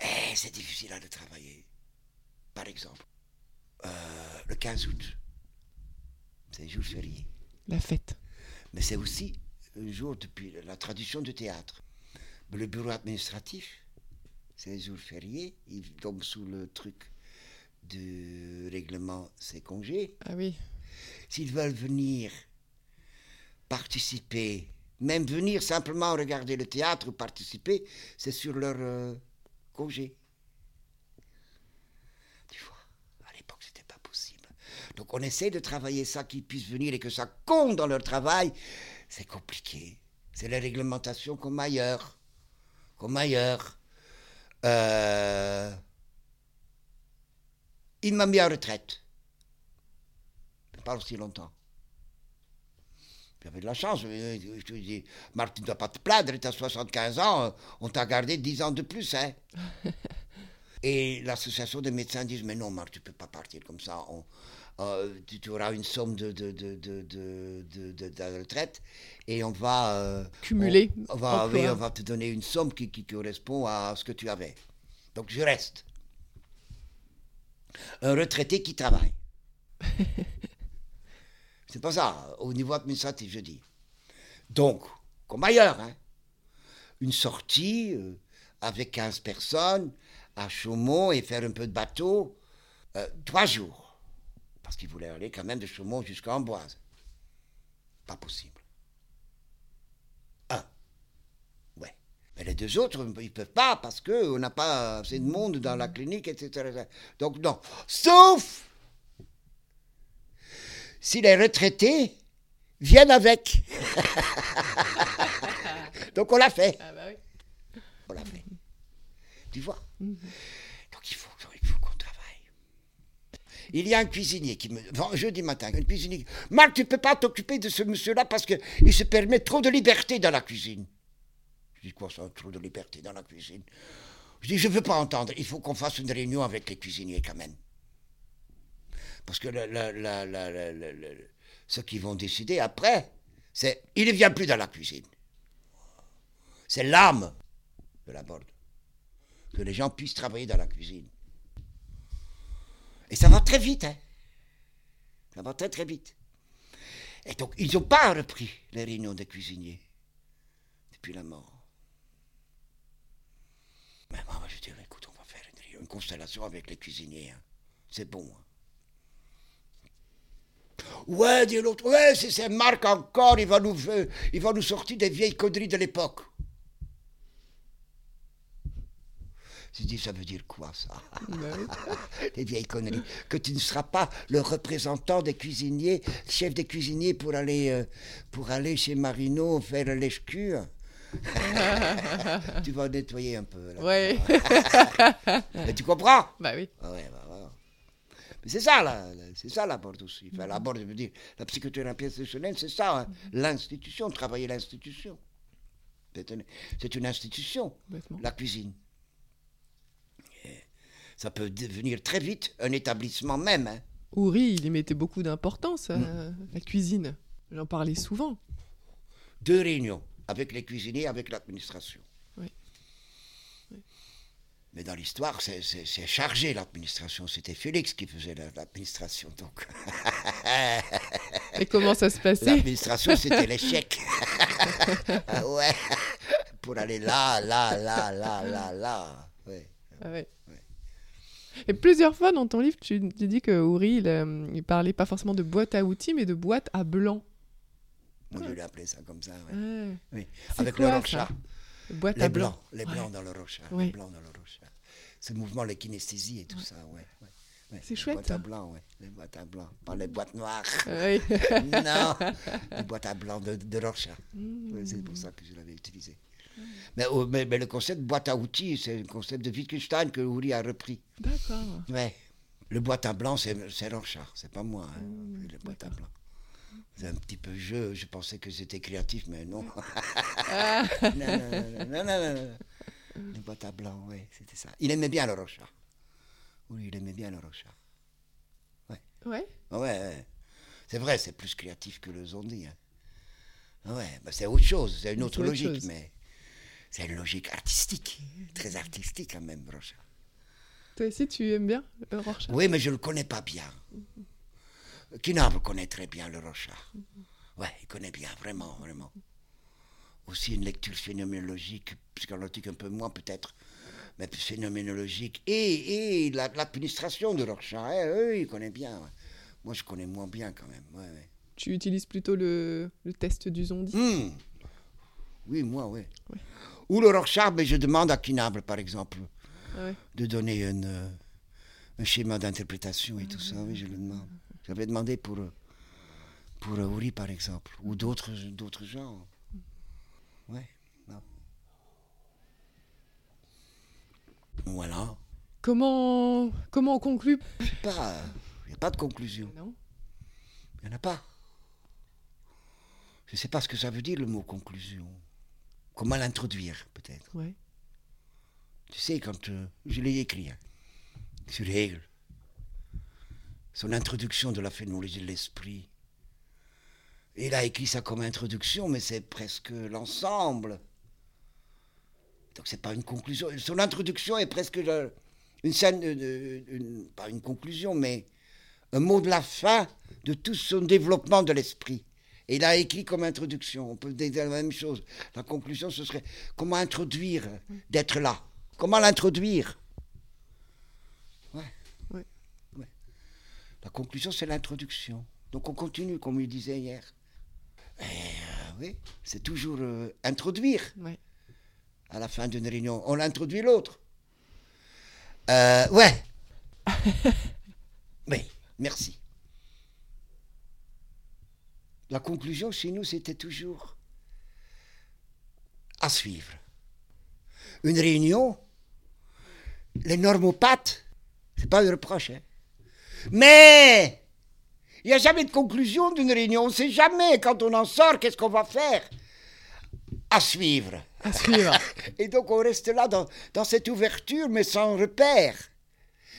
Et c'est difficile à le travailler. Par exemple, euh, le 15 août, c'est un jour férié. La fête. Mais c'est aussi un jour depuis la tradition du théâtre. Le bureau administratif, c'est un jour férié. Il tombe sous le truc du règlement ses congés. Ah oui. S'ils veulent venir participer, même venir simplement regarder le théâtre ou participer, c'est sur leur euh, congé. Tu vois, à l'époque, c'était pas possible. Donc on essaie de travailler ça, qu'ils puissent venir et que ça compte dans leur travail. C'est compliqué. C'est la réglementation comme ailleurs. Comme ailleurs. Euh, Il m'a mis en retraite. Pas aussi longtemps. J'avais de la chance. Je je te dis, Marc, tu ne dois pas te plaindre, tu as 75 ans, euh, on t'a gardé 10 ans de plus. Hein. Et l'association des médecins disent, mais non, Marc, tu ne peux pas partir comme ça. On- euh, tu, tu auras une somme de, de, de, de, retraite et on va... euh, Cumuler on, on va, oui, on va te donner une somme qui, qui correspond à ce que tu avais. Donc je reste. Un retraité qui travaille. C'est pas ça, au niveau administratif, je dis. Donc, comme ailleurs, hein, une sortie euh, avec 15 personnes à Chaumont et faire un peu de bateau, trois jours. Parce qu'il voulait aller quand même de Chaumont jusqu'à Amboise. Pas possible. Un. Ouais. Mais les deux autres, ils ne peuvent pas parce qu'on n'a pas assez de monde dans la clinique, etc. Donc non. Sauf si les retraités viennent avec. Donc on l'a fait. Ah bah oui. On l'a fait. Tu vois Donc il faut, il faut qu'on travaille. Il y a un cuisinier qui me. Jeudi matin, un cuisinier. Marc, tu ne peux pas t'occuper de ce monsieur-là parce qu'il se permet trop de liberté dans la cuisine. Je dis quoi ça, trop de liberté dans la cuisine? Je dis, je ne veux pas entendre. Il faut qu'on fasse une réunion avec les cuisiniers quand même. Parce que ceux qui vont décider après, c'est. Il ne vient plus dans la cuisine. C'est l'âme de la borde. Que les gens puissent travailler dans la cuisine. Et ça va très vite, hein. Ça va très très vite. Et donc, ils n'ont pas repris les réunions des cuisiniers depuis la mort. Mais moi, je dis, écoute, on va faire une, une constellation avec les cuisiniers. hein. C'est bon. hein. Ouais, dit l'autre, ouais, c'est c'est Marc encore, il va, nous, euh, il va nous sortir des vieilles conneries de l'époque. J'ai dit, ça veut dire quoi ça? Bah. Les vieilles conneries. Que tu ne seras pas le représentant des cuisiniers, chef des cuisiniers pour aller, euh, pour aller chez Marino faire le lèche-cul. tu vas nettoyer un peu. Là. Ouais. Mais tu comprends? Bah oui. Ah ouais, bah, c'est ça, là, c'est ça la board aussi. Enfin, la board, je veux dire, la psychothérapie institutionnelle, c'est ça, hein. l'institution, travailler l'institution. C'est une, institution, la cuisine. Ça peut devenir très vite un établissement même. hein. Il y mettait beaucoup d'importance à la cuisine. J'en parlais souvent. Deux réunions, avec les cuisiniers, avec l'administration. Oui. Mais dans l'histoire, c'est, chargé l'administration. C'était Félix qui faisait la- l'administration. Donc, Et comment ça se passait? L'administration, c'était l'échec. Ah ouais. Pour aller là, là, là, là, là, là. Ouais. Ah ouais. Et plusieurs fois dans ton livre, tu, tu dis que Ouri, il, euh, il parlait pas forcément de boîte à outils, mais de boîte à blanc. Moi, je l'ai appelé ça comme ça. ouais. Ouais. Oui. Avec quoi, le rocha. Boîte Les à blanc. blancs, les blancs dans le rocha. Les blancs dans le rocha. Ce mouvement, les kinesthésies et tout ça, ouais. C'est Les chouette, boîtes à ça. blanc, ouais. Les boîtes à blanc. Pas les boîtes noires. Ouais. non, les boîtes à blanc de, de rocha. Mmh. C'est pour ça que je l'avais utilisé. Mais, oh, mais, mais le concept boîte à outils, c'est le concept de Wittgenstein que Uri a repris. D'accord. Ouais. Le boîte à blanc, c'est Rorschach, c'est pas moi. hein, Mmh, le boîte à blanc. C'est un petit peu jeu, je pensais que c'était créatif, mais non. Ah, non, non, non, non, non, non, non. Le boîte à blanc, oui, c'était ça. Il aimait bien le Rorschach. Oui, il aimait bien le Rorschach. ouais. Ah Ouais, ouais. c'est vrai, c'est plus créatif que le zombie. Hein. Ah Ouais, bah c'est autre chose, c'est une autre autre logique, chose. mais c'est une logique artistique, très artistique quand même, Rorschach. Toi aussi, tu aimes bien le Rorschach Oui, mais je ne le connais pas bien. Kinabre connaît très bien le Rorschach. Ouais, il connaît bien, vraiment, vraiment. Aussi une lecture phénoménologique, psychanalytique un peu moins peut-être, mais phénoménologique. Et, et la- l'administration de Rorschach, hein, eux, il connaît bien. ouais. Moi, je connais moins bien quand même. Ouais, ouais. Tu utilises plutôt le, le test du zombie? Hmm. Oui, moi, oui. Ouais. Ou le Rorschach, mais je demande à Kinabre, par exemple, Ah ouais. de donner une, euh, un schéma d'interprétation et tout ça. Oui, je le demande. J'avais demandé pour, pour euh, Uri, par exemple, ou d'autres d'autres gens. Ouais. non. Voilà. Comment, comment on conclut? Il n'y a pas de conclusion. Non Il n'y en a pas. Je ne sais pas ce que ça veut dire le mot conclusion. Comment l'introduire, peut-être. Ouais. Tu sais, quand euh, je l'ai écrit hein, sur Hegel, son introduction de la phénoménologie de l'esprit, il a écrit ça comme introduction, mais c'est presque l'ensemble. Donc c'est pas une conclusion. Son introduction est presque le- une scène, une- pas une conclusion, mais un mot de la fin de tout son développement de l'esprit. Et il a écrit comme introduction. On peut dire la même chose. La conclusion, ce serait comment introduire d'être là. Comment l'introduire Ouais. Ouais. Ouais. La conclusion, c'est l'introduction. Donc on continue, comme il disait hier. Et, euh, oui, c'est toujours euh, introduire Ouais. à la fin d'une réunion. On introduit l'autre. Euh, ouais. oui, merci. La conclusion chez nous, c'était toujours à suivre. Une réunion, les normopathes, c'est pas un reproche, hein. Mais il n'y a jamais de conclusion d'une réunion. On ne sait jamais quand on en sort, qu'est-ce qu'on va faire. À suivre. À suivre. Et donc on reste là dans, dans cette ouverture, mais sans repère.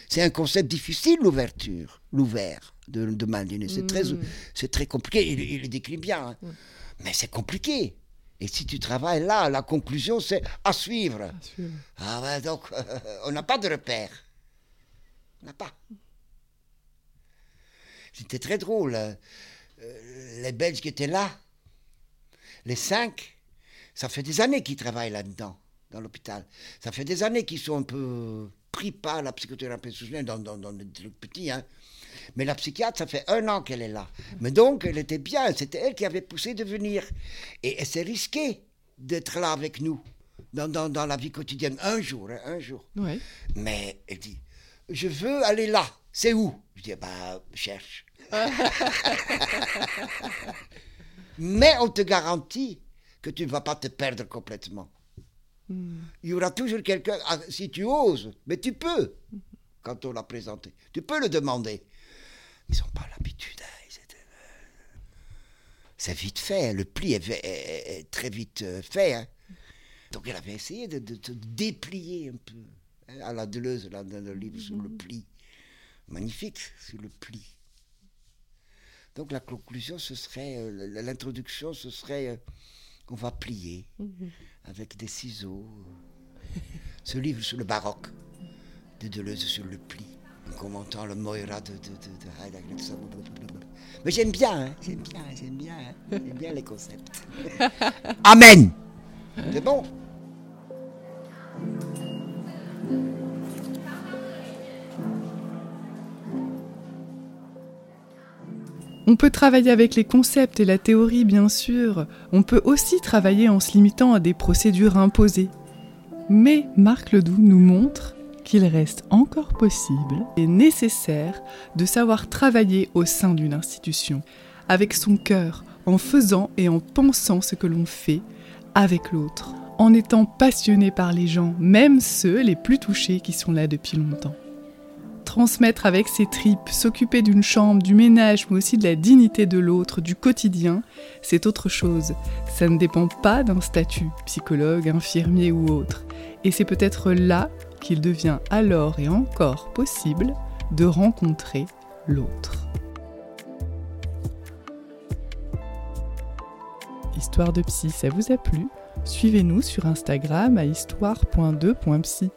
C'est un concept difficile, l'ouverture, l'ouvert de, de. C'est très, Mm. c'est très compliqué, il, il le décrit bien. hein. Mais c'est compliqué. Et si tu travailles là, la conclusion, c'est à suivre. À suivre. Ah ouais, donc on n'a pas de repère. On n'a pas. C'était très drôle. euh, euh, les Belges qui étaient là, les cinq, ça fait des années qu'ils travaillent là-dedans, dans l'hôpital. Ça fait des années qu'ils sont un peu pris par la psychothérapie sociale dans, dans, dans des trucs petits. Hein. Mais la psychiatre, ça fait un an qu'elle est là. Mais donc, elle était bien. C'était elle qui avait poussé de venir. Et, et c'est risqué d'être là avec nous, dans, dans, dans la vie quotidienne. Un jour, hein, un jour. Ouais. Mais elle dit, je veux aller là. C'est où? Je dis, bah, cherche. Mais on te garantit que tu ne vas pas te perdre complètement. Hmm. Il y aura toujours quelqu'un, ah, si tu oses, mais tu peux, quand on l'a présenté. Tu peux le demander. Ils n'ont pas l'habitude. hein, euh, C'est vite fait, hein, le pli est, fait- est- est très vite euh, fait. hein. Donc elle avait essayé de, de- de déplier un peu, hein, à la Deleuze, là, dans le livre sur le pli. Magnifique, sur le pli. Donc la conclusion, ce serait, euh, l'introduction, ce serait, euh, on va plier avec des ciseaux. Ce livre sur le baroque de Deleuze sur le pli, en commentant le Moira de, de, de, de Heidegger. tout ça, blablabla. Mais j'aime bien, hein, j'aime bien, j'aime bien, hein, j'aime bien les concepts. Amen. C'est bon. On peut travailler avec les concepts et la théorie, bien sûr. On peut aussi travailler en se limitant à des procédures imposées. Mais Marc Ledoux nous montre qu'il reste encore possible et nécessaire de savoir travailler au sein d'une institution, avec son cœur, en faisant et en pensant ce que l'on fait avec l'autre, en étant passionné par les gens, même ceux les plus touchés qui sont là depuis longtemps. Transmettre avec ses tripes, s'occuper d'une chambre, du ménage, mais aussi de la dignité de l'autre, du quotidien, c'est autre chose. Ça ne dépend pas d'un statut, psychologue, infirmier ou autre. Et c'est peut-être là qu'il devient alors et encore possible de rencontrer l'autre. Histoire de psy, ça vous a plu? Suivez-nous sur Instagram à histoire.2.psy.